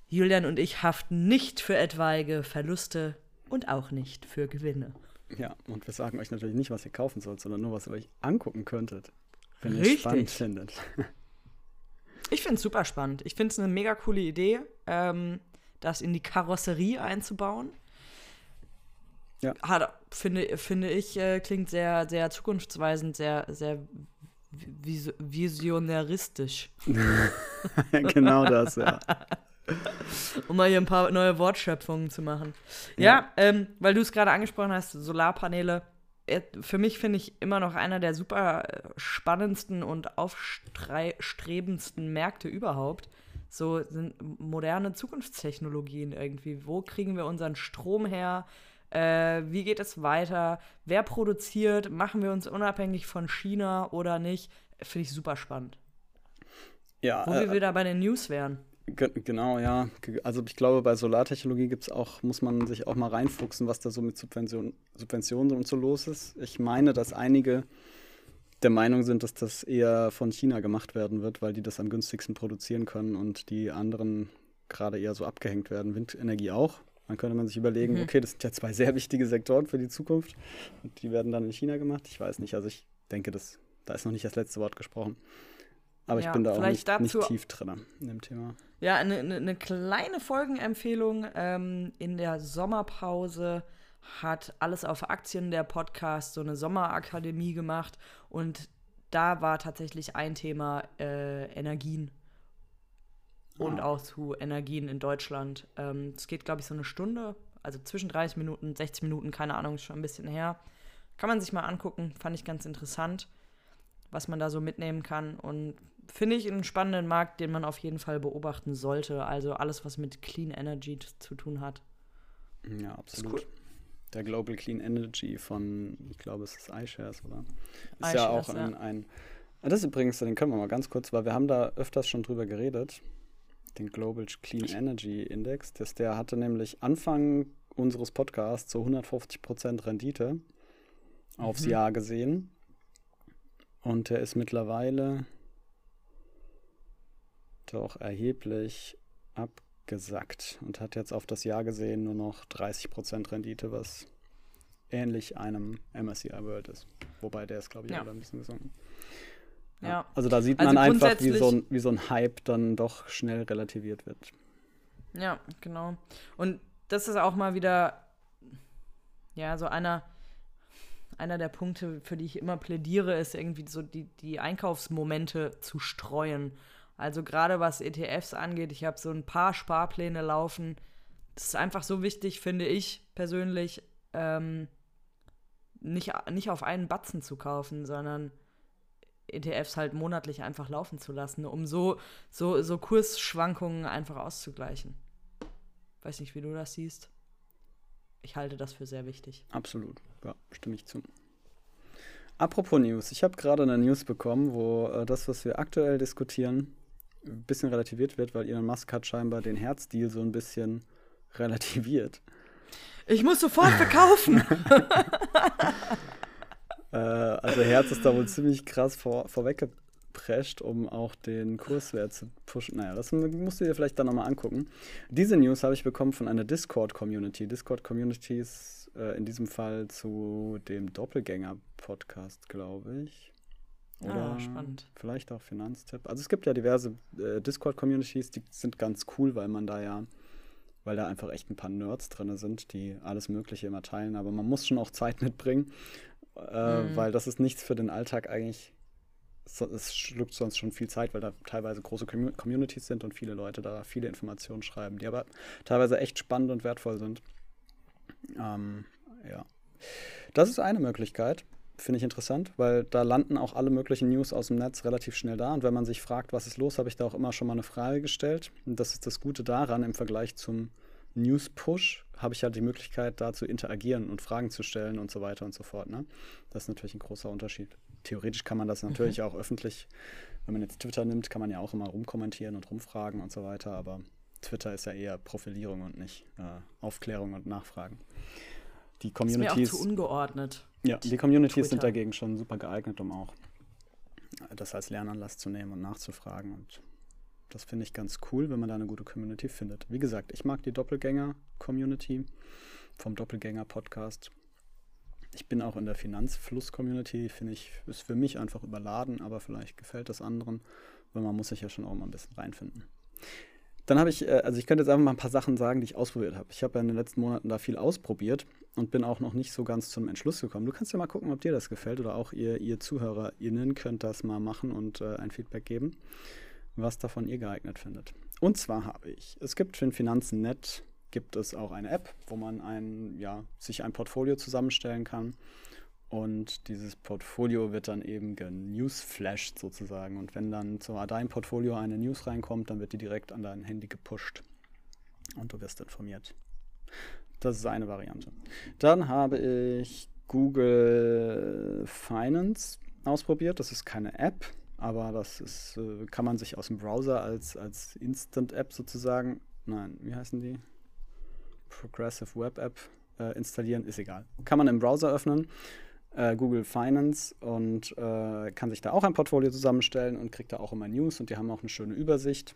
Speaker 1: Julian und ich haften nicht für etwaige Verluste und auch nicht für Gewinne.
Speaker 2: Ja, und wir sagen euch natürlich nicht, was ihr kaufen sollt, sondern nur, was ihr euch angucken könntet, wenn ihr es spannend findet.
Speaker 1: Ich finde es super spannend. Ich finde es eine mega coole Idee. Ähm, das in die Karosserie einzubauen.
Speaker 2: Ja.
Speaker 1: Hat, finde, finde ich, äh, klingt sehr, sehr zukunftsweisend, sehr, sehr vis visionäristisch.
Speaker 2: genau das, ja.
Speaker 1: um mal hier ein paar neue Wortschöpfungen zu machen. Ja, ja ähm, weil du es gerade angesprochen hast, Solarpaneele. Für mich finde ich immer noch einer der super äh, spannendsten und aufstrebendsten Märkte überhaupt. So sind moderne Zukunftstechnologien irgendwie. Wo kriegen wir unseren Strom her? Äh, wie geht es weiter? Wer produziert? Machen wir uns unabhängig von China oder nicht? Finde ich super spannend.
Speaker 2: Ja,
Speaker 1: Wo äh, wir wieder bei den News wären.
Speaker 2: Genau, ja. Also ich glaube, bei Solartechnologie gibt's auch, muss man sich auch mal reinfuchsen, was da so mit Subventionen, Subventionen und so los ist. Ich meine, dass einige der Meinung sind, dass das eher von China gemacht werden wird, weil die das am günstigsten produzieren können und die anderen gerade eher so abgehängt werden. Windenergie auch. Dann könnte man sich überlegen, mhm. okay, das sind ja zwei sehr wichtige Sektoren für die Zukunft und die werden dann in China gemacht. Ich weiß nicht, also ich denke, das, da ist noch nicht das letzte Wort gesprochen. Aber ja, ich bin da auch nicht, nicht, tief drin in dem Thema.
Speaker 1: Ja, eine, eine, eine kleine Folgenempfehlung. Ähm, in der Sommerpause hat Alles auf Aktien, der Podcast, so eine Sommerakademie gemacht. Und da war tatsächlich ein Thema äh, Energien. Und ah. auch zu Energien in Deutschland. Ähm, es geht, glaube ich, so eine Stunde. Also zwischen 30 Minuten, 60 Minuten, keine Ahnung, ist schon ein bisschen her. Kann man sich mal angucken, fand ich ganz interessant, was man da so mitnehmen kann. Und finde ich einen spannenden Markt, den man auf jeden Fall beobachten sollte. Also alles, was mit Clean Energy zu tun hat.
Speaker 2: Ja, absolut. Cool. Der Global Clean Energy von, ich glaube, es ist iShares, oder? Ist iShares, ja auch ein, ja. ein. Das ist übrigens, den können wir mal ganz kurz, weil wir haben da öfters schon drüber geredet. Den Global Clean Energy Index. Das, der hatte nämlich Anfang unseres Podcasts so 150% Rendite aufs mhm. Jahr gesehen. Und der ist mittlerweile doch erheblich abgesackt und hat jetzt auf das Jahr gesehen nur noch 30% Rendite, was ähnlich einem MSCI World ist. Wobei der ist, glaube ich, ja. ein bisschen gesunken. Ja. ja. Also da sieht man also einfach, wie so, ein, wie so ein Hype dann doch schnell relativiert wird.
Speaker 1: Ja, genau. Und das ist auch mal wieder, ja, so einer, einer der Punkte, für die ich immer plädiere, ist irgendwie so die, die Einkaufsmomente zu streuen. Also gerade was ETFs angeht, ich habe so ein paar Sparpläne laufen. Das ist einfach so wichtig, finde ich persönlich, ähm, nicht, nicht auf einen Batzen zu kaufen, sondern ETFs halt monatlich einfach laufen zu lassen, um so, so, so Kursschwankungen einfach auszugleichen. Weiß nicht, wie du das siehst. Ich halte das für sehr wichtig.
Speaker 2: Absolut, ja, stimme ich zu. Apropos News, ich habe gerade eine News bekommen, wo äh, das, was wir aktuell diskutieren, ein bisschen relativiert wird, weil Elon Musk hat scheinbar den Herzdeal so ein bisschen relativiert.
Speaker 1: Ich muss sofort verkaufen.
Speaker 2: äh, also Herz ist da wohl ziemlich krass vor, vorweggeprescht, um auch den Kurswert zu pushen. Naja, das musst du dir vielleicht dann nochmal angucken. Diese News habe ich bekommen von einer Discord-Community. Discord-Communities äh, in diesem Fall zu dem Doppelgänger-Podcast, glaube ich.
Speaker 1: Oder ah, spannend.
Speaker 2: vielleicht auch Finanztipp. Also es gibt ja diverse äh, Discord-Communities, die sind ganz cool, weil man da ja, weil da einfach echt ein paar Nerds drin sind, die alles Mögliche immer teilen. Aber man muss schon auch Zeit mitbringen, äh, mhm. weil das ist nichts für den Alltag eigentlich. Es schluckt sonst schon viel Zeit, weil da teilweise große Communities sind und viele Leute da viele Informationen schreiben, die aber teilweise echt spannend und wertvoll sind. Ähm, ja. Das ist eine Möglichkeit finde ich interessant, weil da landen auch alle möglichen News aus dem Netz relativ schnell da. Und wenn man sich fragt, was ist los, habe ich da auch immer schon mal eine Frage gestellt. Und das ist das Gute daran im Vergleich zum News-Push, habe ich halt die Möglichkeit, da zu interagieren und Fragen zu stellen und so weiter und so fort. Ne? Das ist natürlich ein großer Unterschied. Theoretisch kann man das mhm. natürlich mhm. auch öffentlich, wenn man jetzt Twitter nimmt, kann man ja auch immer rumkommentieren und rumfragen und so weiter. Aber Twitter ist ja eher Profilierung und nicht äh, Aufklärung und Nachfragen. Die Communities. Ist
Speaker 1: mir auch zu ungeordnet.
Speaker 2: Ja, die Communities Twitter. sind dagegen schon super geeignet, um auch das als Lernanlass zu nehmen und nachzufragen. Und das finde ich ganz cool, wenn man da eine gute Community findet. Wie gesagt, ich mag die Doppelgänger-Community vom Doppelgänger-Podcast. Ich bin auch in der Finanzfluss-Community, finde ich, ist für mich einfach überladen, aber vielleicht gefällt das anderen, weil man muss sich ja schon auch mal ein bisschen reinfinden. Dann habe ich, äh, also ich könnte jetzt einfach mal ein paar Sachen sagen, die ich ausprobiert habe. Ich habe ja in den letzten Monaten da viel ausprobiert und bin auch noch nicht so ganz zum Entschluss gekommen. Du kannst ja mal gucken, ob dir das gefällt oder auch ihr, ihr ZuhörerInnen könnt das mal machen und äh, ein Feedback geben, was davon ihr geeignet findet. Und zwar habe ich, es gibt für den Finanzen.net gibt es auch eine App, wo man ein, ja, sich ein Portfolio zusammenstellen kann. Und dieses Portfolio wird dann eben genewsflashed sozusagen. Und wenn dann zu deinem Portfolio eine News reinkommt, dann wird die direkt an dein Handy gepusht. Und du wirst informiert. Das ist eine Variante. Dann habe ich Google Finance ausprobiert. Das ist keine App, aber das ist, äh, kann man sich aus dem Browser als, als Instant-App sozusagen, nein, wie heißen die? Progressive Web App äh, installieren, ist egal. Kann man im Browser öffnen, äh, Google Finance und äh, kann sich da auch ein Portfolio zusammenstellen und kriegt da auch immer News und die haben auch eine schöne Übersicht.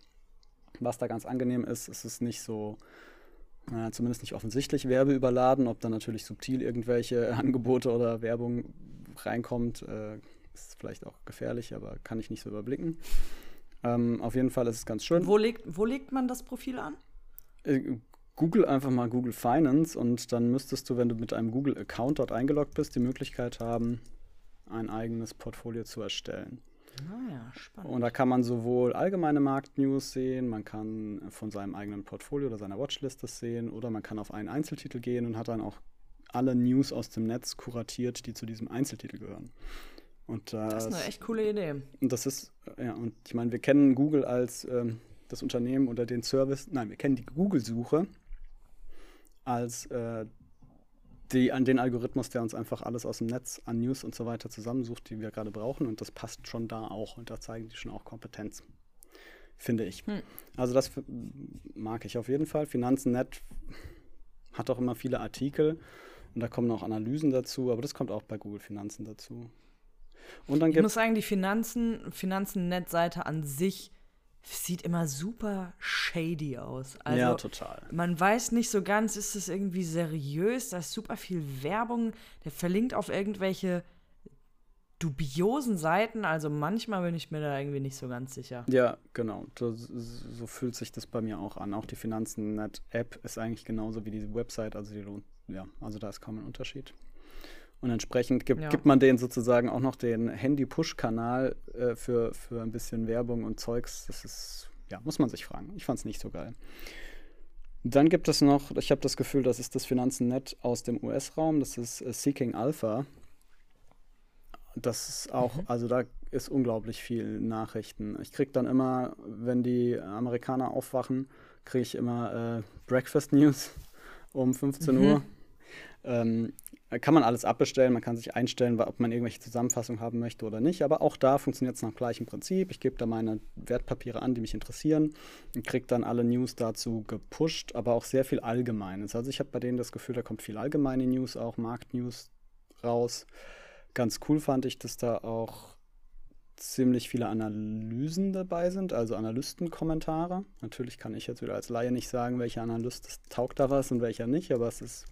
Speaker 2: Was da ganz angenehm ist, ist es nicht so, zumindest nicht offensichtlich werbeüberladen, ob da natürlich subtil irgendwelche Angebote oder Werbung reinkommt, äh, ist vielleicht auch gefährlich, aber kann ich nicht so überblicken. Ähm, auf jeden Fall ist es ganz schön.
Speaker 1: Wo legt, wo legt man das Profil an?
Speaker 2: Äh, Google einfach mal Google Finance und dann müsstest du, wenn du mit einem Google-Account dort eingeloggt bist, die Möglichkeit haben, ein eigenes Portfolio zu erstellen.
Speaker 1: Ah ja, spannend.
Speaker 2: Und da kann man sowohl allgemeine Marktnews sehen, man kann von seinem eigenen Portfolio oder seiner Watchlist das sehen oder man kann auf einen Einzeltitel gehen und hat dann auch alle News aus dem Netz kuratiert, die zu diesem Einzeltitel gehören. Und das,
Speaker 1: das ist eine echt coole Idee.
Speaker 2: Und das ist, ja, und ich meine, wir kennen Google als ähm, das Unternehmen oder den Service, nein, wir kennen die Google-Suche als äh, die, an den Algorithmus, der uns einfach alles aus dem Netz an News und so weiter zusammensucht, die wir gerade brauchen. Und das passt schon da auch. Und da zeigen die schon auch Kompetenz, finde ich. Hm. Also das mag ich auf jeden Fall. Finanzen.net hat auch immer viele Artikel und da kommen auch Analysen dazu, aber das kommt auch bei Google Finanzen dazu.
Speaker 1: Und dann ich muss sagen, die Finanzen, Finanzen-Net-Seite an sich sieht immer super shady aus. Also,
Speaker 2: ja, total.
Speaker 1: Man weiß nicht so ganz, ist es irgendwie seriös? Da ist super viel Werbung. Der verlinkt auf irgendwelche dubiosen Seiten. Also manchmal bin ich mir da irgendwie nicht so ganz sicher.
Speaker 2: Ja, genau. So, so fühlt sich das bei mir auch an. Auch die Finanzen-Net-App ist eigentlich genauso wie die Website. Also die lohnt, ja, also da ist kaum ein Unterschied. Und entsprechend gibt, ja. gibt man denen sozusagen auch noch den Handy-Push-Kanal äh, für, für ein bisschen Werbung und Zeugs. Das ist, ja, muss man sich fragen. Ich fand es nicht so geil. Dann gibt es noch, ich habe das Gefühl, das ist das Finanzen-Net aus dem US-Raum, das ist äh, Seeking Alpha. Das ist auch, mhm. also da ist unglaublich viel Nachrichten. Ich kriege dann immer, wenn die Amerikaner aufwachen, kriege ich immer äh, Breakfast News um 15 mhm. Uhr. Ähm, kann man alles abbestellen, man kann sich einstellen, ob man irgendwelche Zusammenfassungen haben möchte oder nicht. Aber auch da funktioniert es nach gleichem Prinzip. Ich gebe da meine Wertpapiere an, die mich interessieren und kriege dann alle News dazu gepusht, aber auch sehr viel Allgemeines. Also ich habe bei denen das Gefühl, da kommt viel allgemeine News, auch Marktnews raus. Ganz cool fand ich, dass da auch ziemlich viele Analysen dabei sind, also Analystenkommentare. Natürlich kann ich jetzt wieder als Laie nicht sagen, welcher Analyst taugt da was und welcher nicht, aber es ist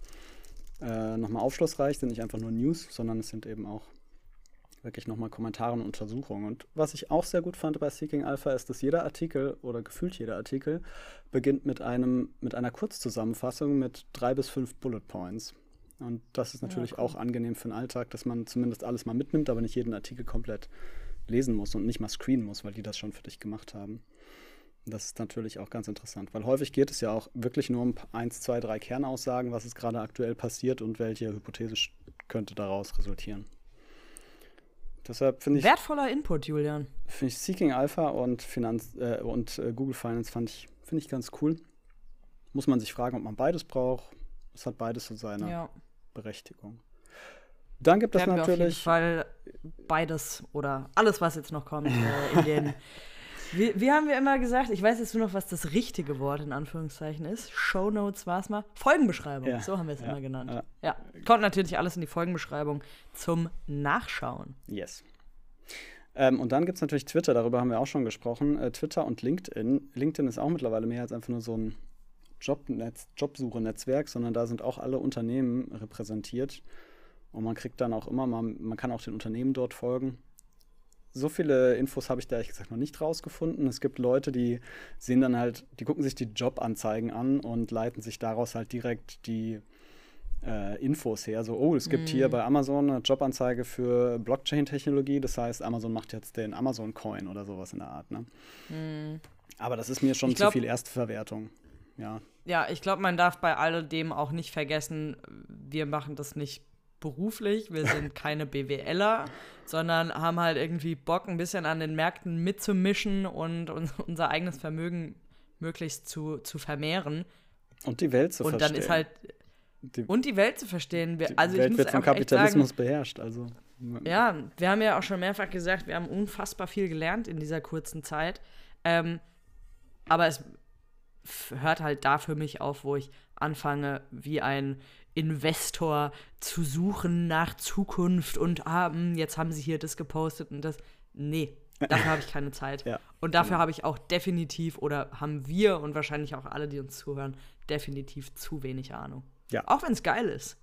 Speaker 2: äh, nochmal aufschlussreich, sind nicht einfach nur News, sondern es sind eben auch wirklich nochmal Kommentare und Untersuchungen. Und was ich auch sehr gut fand bei Seeking Alpha ist, dass jeder Artikel oder gefühlt jeder Artikel beginnt mit einem mit einer Kurzzusammenfassung mit drei bis fünf Bullet Points. Und das ist natürlich ja, cool. auch angenehm für den Alltag, dass man zumindest alles mal mitnimmt, aber nicht jeden Artikel komplett lesen muss und nicht mal screenen muss, weil die das schon für dich gemacht haben. Das ist natürlich auch ganz interessant, weil häufig geht es ja auch wirklich nur um eins, zwei, drei Kernaussagen, was ist gerade aktuell passiert und welche Hypothese könnte daraus resultieren. Deshalb finde ich.
Speaker 1: Wertvoller Input, Julian.
Speaker 2: Finde ich Seeking Alpha und, Finanz, äh, und äh, Google Finance fand ich, finde ich ganz cool. Muss man sich fragen, ob man beides braucht. Es hat beides so seine ja. Berechtigung. Dann gibt es natürlich. Auf jeden
Speaker 1: Fall beides oder alles, was jetzt noch kommt, äh, in den Wie, wie, haben wir immer gesagt, ich weiß jetzt nur noch, was das richtige Wort in Anführungszeichen ist. Show Notes war es mal. Folgenbeschreibung, ja, so haben wir es ja, immer genannt. Ja. ja. Kommt natürlich alles in die Folgenbeschreibung zum Nachschauen.
Speaker 2: Yes. Ähm, und dann gibt es natürlich Twitter, darüber haben wir auch schon gesprochen. Äh, Twitter und LinkedIn. LinkedIn ist auch mittlerweile mehr als einfach nur so ein Jobnetz, Jobsuche-Netzwerk, sondern da sind auch alle Unternehmen repräsentiert. Und man kriegt dann auch immer, man, man kann auch den Unternehmen dort folgen so viele Infos habe ich da ehrlich gesagt noch nicht rausgefunden. Es gibt Leute, die sehen dann halt, die gucken sich die Jobanzeigen an und leiten sich daraus halt direkt die äh, Infos her. So, oh, es gibt mm. hier bei Amazon eine Jobanzeige für Blockchain-Technologie. Das heißt, Amazon macht jetzt den Amazon-Coin oder sowas in der Art. Ne? Mm. Aber das ist mir schon glaub, zu viel Erstverwertung. Ja.
Speaker 1: Ja, ich glaube, man darf bei alledem auch nicht vergessen, wir machen das nicht beruflich, wir sind keine BWLer, sondern haben halt irgendwie Bock, ein bisschen an den Märkten mitzumischen und, und unser eigenes Vermögen möglichst zu, zu vermehren.
Speaker 2: Und die Welt zu
Speaker 1: und verstehen. Und dann ist halt. Die, und die Welt zu verstehen. Wir,
Speaker 2: die also Welt wird vom Kapitalismus sagen, beherrscht. Also.
Speaker 1: Ja, wir haben ja auch schon mehrfach gesagt, wir haben unfassbar viel gelernt in dieser kurzen Zeit. Ähm, aber es hört halt da für mich auf, wo ich anfange, wie ein Investor zu suchen nach Zukunft und ah, hm, jetzt haben sie hier das gepostet und das. Nee, dafür habe ich keine Zeit. Ja. Und dafür habe ich auch definitiv, oder haben wir und wahrscheinlich auch alle, die uns zuhören, definitiv zu wenig Ahnung. Ja. Auch wenn es geil ist.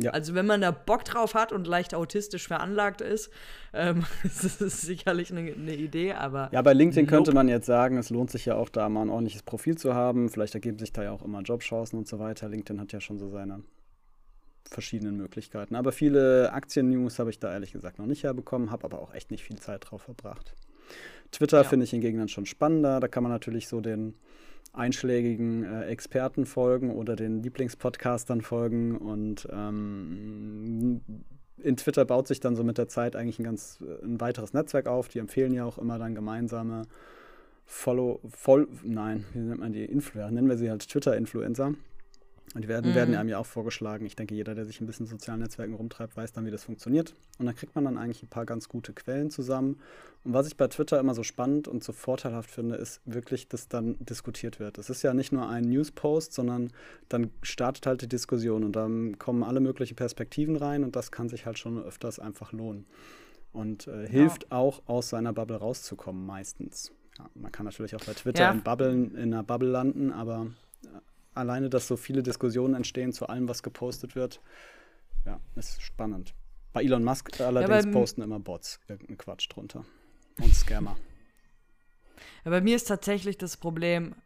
Speaker 1: Ja. Also wenn man da Bock drauf hat und leicht autistisch veranlagt ist, ähm, das ist sicherlich eine, eine, Idee, aber.
Speaker 2: Ja, bei LinkedIn nope. könnte man jetzt sagen, es lohnt sich ja auch da mal ein ordentliches Profil zu haben. Vielleicht ergeben sich da ja auch immer Jobchancen und so weiter. LinkedIn hat ja schon so seine verschiedenen Möglichkeiten. Aber viele Aktien-News habe ich da ehrlich gesagt noch nicht herbekommen, habe aber auch echt nicht viel Zeit drauf verbracht. Twitter ja. finde ich hingegen dann schon spannender. Da kann man natürlich so den einschlägigen äh, Experten folgen oder den Lieblingspodcastern folgen. Und ähm, in Twitter baut sich dann so mit der Zeit eigentlich ein ganz ein weiteres Netzwerk auf. Die empfehlen ja auch immer dann gemeinsame Follow, Voll, nein, wie nennt man die Influencer? Nennen wir sie halt Twitter-Influencer. Und die werden, mhm. werden einem ja auch vorgeschlagen. Ich denke, jeder, der sich ein bisschen in sozialen Netzwerken rumtreibt, weiß dann, wie das funktioniert. Und dann kriegt man dann eigentlich ein paar ganz gute Quellen zusammen. Und was ich bei Twitter immer so spannend und so vorteilhaft finde, ist wirklich, dass dann diskutiert wird. Es ist ja nicht nur ein Newspost, sondern dann startet halt die Diskussion und dann kommen alle möglichen Perspektiven rein und das kann sich halt schon öfters einfach lohnen. Und äh, ja. hilft auch, aus seiner Bubble rauszukommen, meistens. Ja, man kann natürlich auch bei Twitter ja. in, Bubblen, in einer Bubble landen, aber alleine, dass so viele Diskussionen entstehen zu allem, was gepostet wird, ja, ist spannend. Bei Elon Musk allerdings ja, posten immer Bots irgendeinen Quatsch drunter. Und Scammer.
Speaker 1: Ja, bei mir ist tatsächlich das Problem,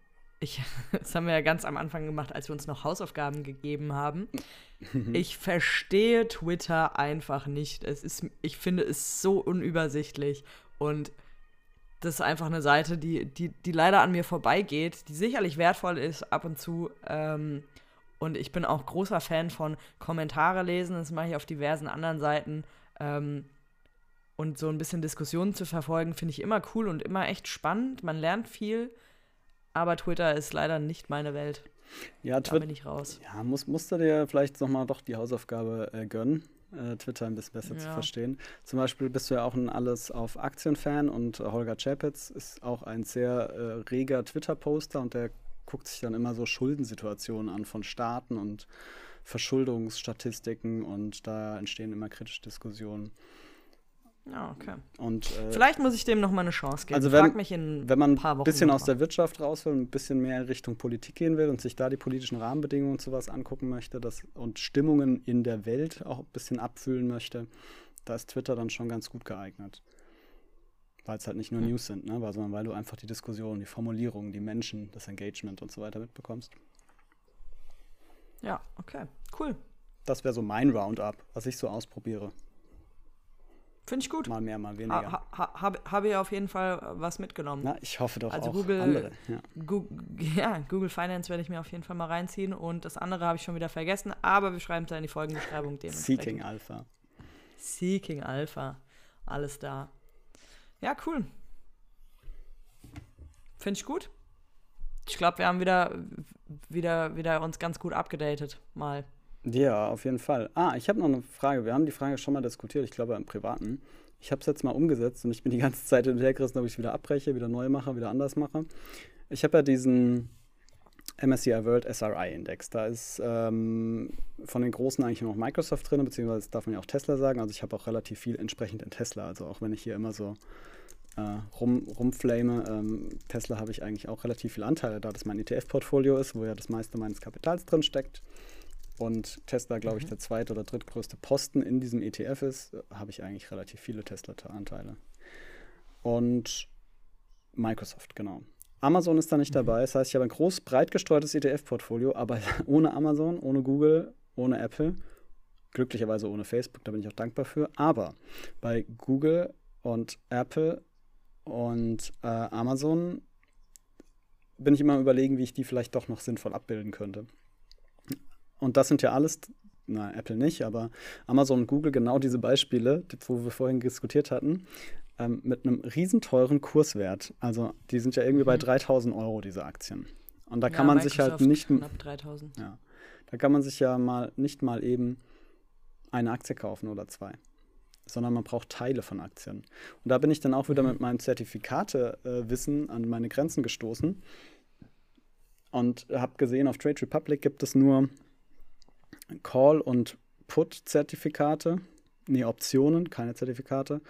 Speaker 1: ich, das haben wir ja ganz am Anfang gemacht, als wir uns noch Hausaufgaben gegeben haben. ich verstehe Twitter einfach nicht. Es ist, ich finde es so unübersichtlich und das ist einfach eine Seite, die, die, die leider an mir vorbeigeht, die sicherlich wertvoll ist ab und zu. Ähm, und ich bin auch großer Fan von Kommentare lesen. Das mache ich auf diversen anderen Seiten. Ähm, und so ein bisschen Diskussionen zu verfolgen, finde ich immer cool und immer echt spannend. Man lernt viel. Aber Twitter ist leider nicht meine Welt.
Speaker 2: Ja,
Speaker 1: da bin ich raus.
Speaker 2: Ja, muss, musst du dir vielleicht nochmal doch die Hausaufgabe äh, gönnen äh, Twitter ein bisschen besser ja. zu verstehen. Zum Beispiel bist du ja auch ein Alles auf Aktien-Fan und äh, Holger Chapitz ist auch ein sehr äh, reger Twitter-Poster und der guckt sich dann immer so Schuldensituationen an von Staaten und Verschuldungsstatistiken und da entstehen immer kritische Diskussionen.
Speaker 1: Ja, okay.
Speaker 2: Und,
Speaker 1: äh, Vielleicht muss ich dem noch mal eine Chance geben.
Speaker 2: Also wenn, Frag mich in wenn man ein bisschen aus der Wirtschaft raus will, ein bisschen mehr Richtung Politik gehen will und sich da die politischen Rahmenbedingungen und sowas angucken möchte das, und Stimmungen in der Welt auch ein bisschen abfühlen möchte, da ist Twitter dann schon ganz gut geeignet. Weil es halt nicht nur hm. News sind, ne? sondern weil du einfach die Diskussion, die Formulierungen, die Menschen, das Engagement und so weiter mitbekommst.
Speaker 1: Ja, okay. Cool.
Speaker 2: Das wäre so mein Roundup, was ich so ausprobiere.
Speaker 1: Finde ich gut.
Speaker 2: Mal mehr, mal weniger.
Speaker 1: Ha, ha, Habe hab ich auf jeden Fall was mitgenommen.
Speaker 2: Na, ich hoffe doch
Speaker 1: also
Speaker 2: auch
Speaker 1: Google,
Speaker 2: andere.
Speaker 1: Ja. Google, ja, Google Finance werde ich mir auf jeden Fall mal reinziehen und das andere habe ich schon wieder vergessen, aber wir schreiben es ja in die Folgenbeschreibung
Speaker 2: Seeking Alpha.
Speaker 1: Seeking Alpha. Alles da. Ja, cool. Finde ich gut. Ich glaube, wir haben wieder, wieder, wieder uns ganz gut abgedatet. Mal.
Speaker 2: Ja, auf jeden Fall. Ah, ich habe noch eine Frage. Wir haben die Frage schon mal diskutiert, ich glaube im Privaten. Ich habe es jetzt mal umgesetzt und ich bin die ganze Zeit hinterhergerissen, ob ich wieder abbreche, wieder neu mache, wieder anders mache. Ich habe ja diesen MSCI World SRI Index. Da ist ähm, von den Großen eigentlich nur noch Microsoft drin, beziehungsweise darf man ja auch Tesla sagen. Also ich habe auch relativ viel entsprechend in Tesla. Also auch wenn ich hier immer so äh, rum, rumflame, ähm, Tesla habe ich eigentlich auch relativ viele Anteile, da das mein ETF-Portfolio ist, wo ja das meiste meines Kapitals drin steckt und Tesla, glaube ich, mhm. der zweite oder drittgrößte Posten in diesem ETF ist, habe ich eigentlich relativ viele Tesla-Anteile. und Microsoft, genau. Amazon ist da nicht dabei. Das heißt, ich habe ein groß, breit gestreutes ETF-Portfolio, aber ohne Amazon, ohne Google, ohne Apple. Glücklicherweise ohne Facebook, da bin ich auch dankbar für. Aber bei Google und Apple und äh, Amazon bin ich immer überlegen, wie ich die vielleicht doch noch sinnvoll abbilden könnte. Und das sind ja alles, na, Apple nicht, aber Amazon und Google genau diese Beispiele, die, wo wir vorhin diskutiert hatten, ähm, mit einem riesenteuren Kurswert. Also die sind ja irgendwie mhm. bei 3000 Euro, diese Aktien. Und da kann ja, man sich halt nicht.
Speaker 1: Knapp 3000.
Speaker 2: Ja. Da kann man sich ja mal nicht mal eben eine Aktie kaufen oder zwei sondern man braucht Teile von Aktien. Und da bin ich dann auch wieder mhm. mit meinem Zertifikatewissen äh, an meine Grenzen gestoßen und habe gesehen, auf Trade Republic gibt es nur Call- und Put-Zertifikate. Nee, Optionen, keine Zertifikate.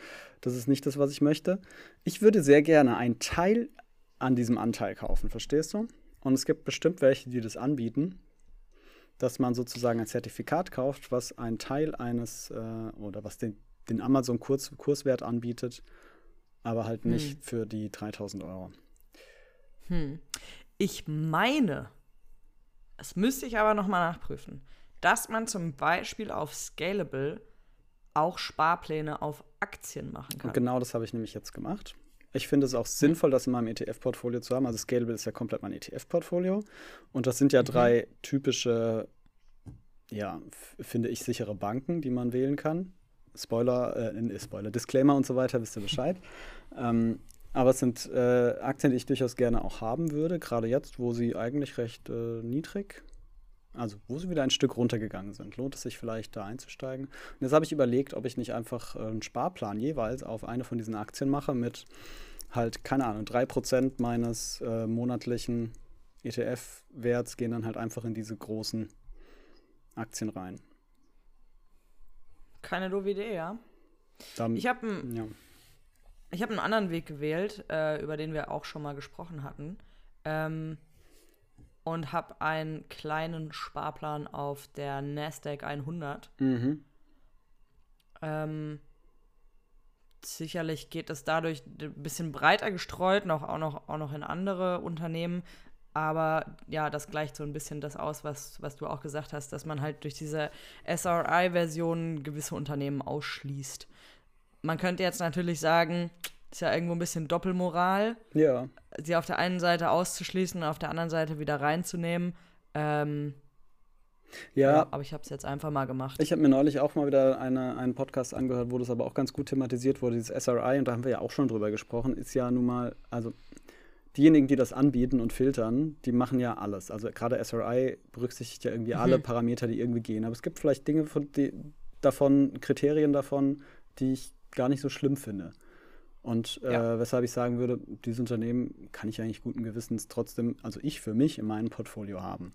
Speaker 2: Das ist nicht das, was ich möchte. Ich würde sehr gerne einen Teil an diesem Anteil kaufen, verstehst du? Und es gibt bestimmt welche, die das anbieten, dass man sozusagen ein Zertifikat kauft, was einen Teil eines äh, oder was den, den Amazon-Kurswert anbietet, aber halt nicht hm. für die 3000 Euro.
Speaker 1: Hm. Ich meine, das müsste ich aber nochmal nachprüfen, dass man zum Beispiel auf Scalable auch Sparpläne auf Aktien machen kann.
Speaker 2: Und genau das habe ich nämlich jetzt gemacht. Ich finde es auch sinnvoll, das in meinem ETF-Portfolio zu haben. Also Scalable ist ja komplett mein ETF-Portfolio. Und das sind ja mhm. drei typische, ja, finde ich, sichere Banken, die man wählen kann. Spoiler, äh, Spoiler, Disclaimer und so weiter, wisst ihr Bescheid. ähm, aber es sind äh, Aktien, die ich durchaus gerne auch haben würde, gerade jetzt, wo sie eigentlich recht äh, niedrig also, wo sie wieder ein Stück runtergegangen sind. Lohnt es sich vielleicht, da einzusteigen? Und jetzt habe ich überlegt, ob ich nicht einfach äh, einen Sparplan jeweils auf eine von diesen Aktien mache mit halt, keine Ahnung, 3% meines äh, monatlichen ETF-Werts gehen dann halt einfach in diese großen Aktien rein.
Speaker 1: Keine doofe Idee, ja.
Speaker 2: Dann,
Speaker 1: ich habe einen, ja. hab einen anderen Weg gewählt, äh, über den wir auch schon mal gesprochen hatten. Ähm, und habe einen kleinen Sparplan auf der Nasdaq 100. Mhm. Ähm, sicherlich geht es dadurch ein bisschen breiter gestreut, noch, auch, noch, auch noch in andere Unternehmen. Aber ja, das gleicht so ein bisschen das aus, was, was du auch gesagt hast, dass man halt durch diese SRI-Version gewisse Unternehmen ausschließt. Man könnte jetzt natürlich sagen, ist ja irgendwo ein bisschen Doppelmoral.
Speaker 2: Ja.
Speaker 1: Sie auf der einen Seite auszuschließen und auf der anderen Seite wieder reinzunehmen. Ähm, ja. ja. Aber ich habe es jetzt einfach mal gemacht.
Speaker 2: Ich habe mir neulich auch mal wieder eine, einen Podcast angehört, wo das aber auch ganz gut thematisiert wurde, dieses SRI, und da haben wir ja auch schon drüber gesprochen, ist ja nun mal, also diejenigen, die das anbieten und filtern, die machen ja alles. Also gerade SRI berücksichtigt ja irgendwie mhm. alle Parameter, die irgendwie gehen. Aber es gibt vielleicht Dinge von, die, davon, Kriterien davon, die ich gar nicht so schlimm finde. Und äh, ja. weshalb ich sagen würde, dieses Unternehmen kann ich eigentlich guten Gewissens trotzdem, also ich für mich in meinem Portfolio haben.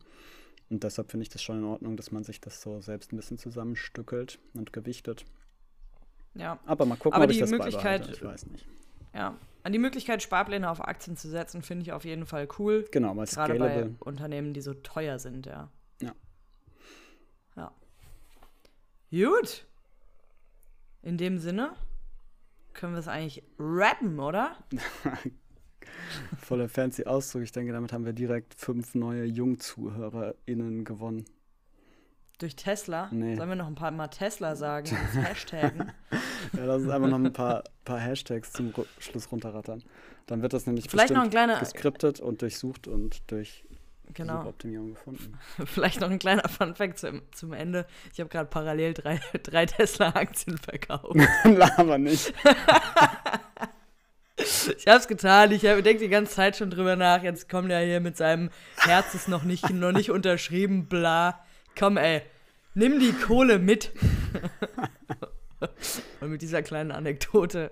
Speaker 2: Und deshalb finde ich das schon in Ordnung, dass man sich das so selbst ein bisschen zusammenstückelt und gewichtet.
Speaker 1: Ja.
Speaker 2: Aber mal gucken,
Speaker 1: Aber
Speaker 2: ob ich das
Speaker 1: Möglichkeit,
Speaker 2: Ich weiß nicht.
Speaker 1: Ja. An die Möglichkeit, Sparpläne auf Aktien zu setzen, finde ich auf jeden Fall cool.
Speaker 2: Genau, weil
Speaker 1: Gerade scalable. bei Unternehmen, die so teuer sind, ja.
Speaker 2: Ja.
Speaker 1: Ja. Gut. In dem Sinne können wir es eigentlich rappen, oder?
Speaker 2: Voller fancy Ausdruck. Ich denke, damit haben wir direkt fünf neue JungzuhörerInnen gewonnen.
Speaker 1: Durch Tesla?
Speaker 2: Nee.
Speaker 1: Sollen wir noch ein paar Mal Tesla sagen? Hashtaggen?
Speaker 2: ja, lass uns einfach noch ein paar, paar Hashtags zum Schluss runterrattern. Dann wird das nämlich
Speaker 1: Vielleicht noch ein kleiner,
Speaker 2: geskriptet und durchsucht und durch
Speaker 1: genau.
Speaker 2: Optimierung gefunden.
Speaker 1: Vielleicht noch ein kleiner Funfact zum, zum Ende. Ich habe gerade parallel drei, drei Tesla-Aktien verkauft.
Speaker 2: Laber nicht.
Speaker 1: ich habe es getan. Ich denke die ganze Zeit schon drüber nach. Jetzt kommt er hier mit seinem Herz ist noch nicht, noch nicht unterschrieben, bla. Komm, ey. Nimm die Kohle mit. Und mit dieser kleinen Anekdote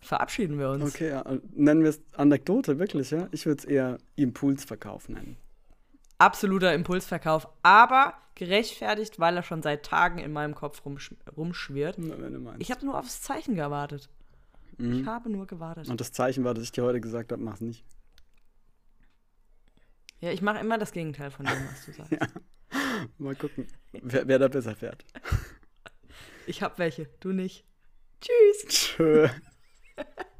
Speaker 1: verabschieden wir uns.
Speaker 2: Okay, ja. nennen wir es Anekdote, wirklich, ja? Ich würde es eher Impulsverkauf nennen
Speaker 1: absoluter Impulsverkauf, aber gerechtfertigt, weil er schon seit Tagen in meinem Kopf rumsch rumschwirrt. Ich habe nur aufs Zeichen gewartet. Mhm. Ich habe nur gewartet.
Speaker 2: Und das Zeichen war, dass ich dir heute gesagt habe, mach's nicht.
Speaker 1: Ja, ich mache immer das Gegenteil von dem, was du sagst. ja.
Speaker 2: Mal gucken, wer, wer da besser fährt.
Speaker 1: Ich hab welche, du nicht. Tschüss.
Speaker 2: Tschö.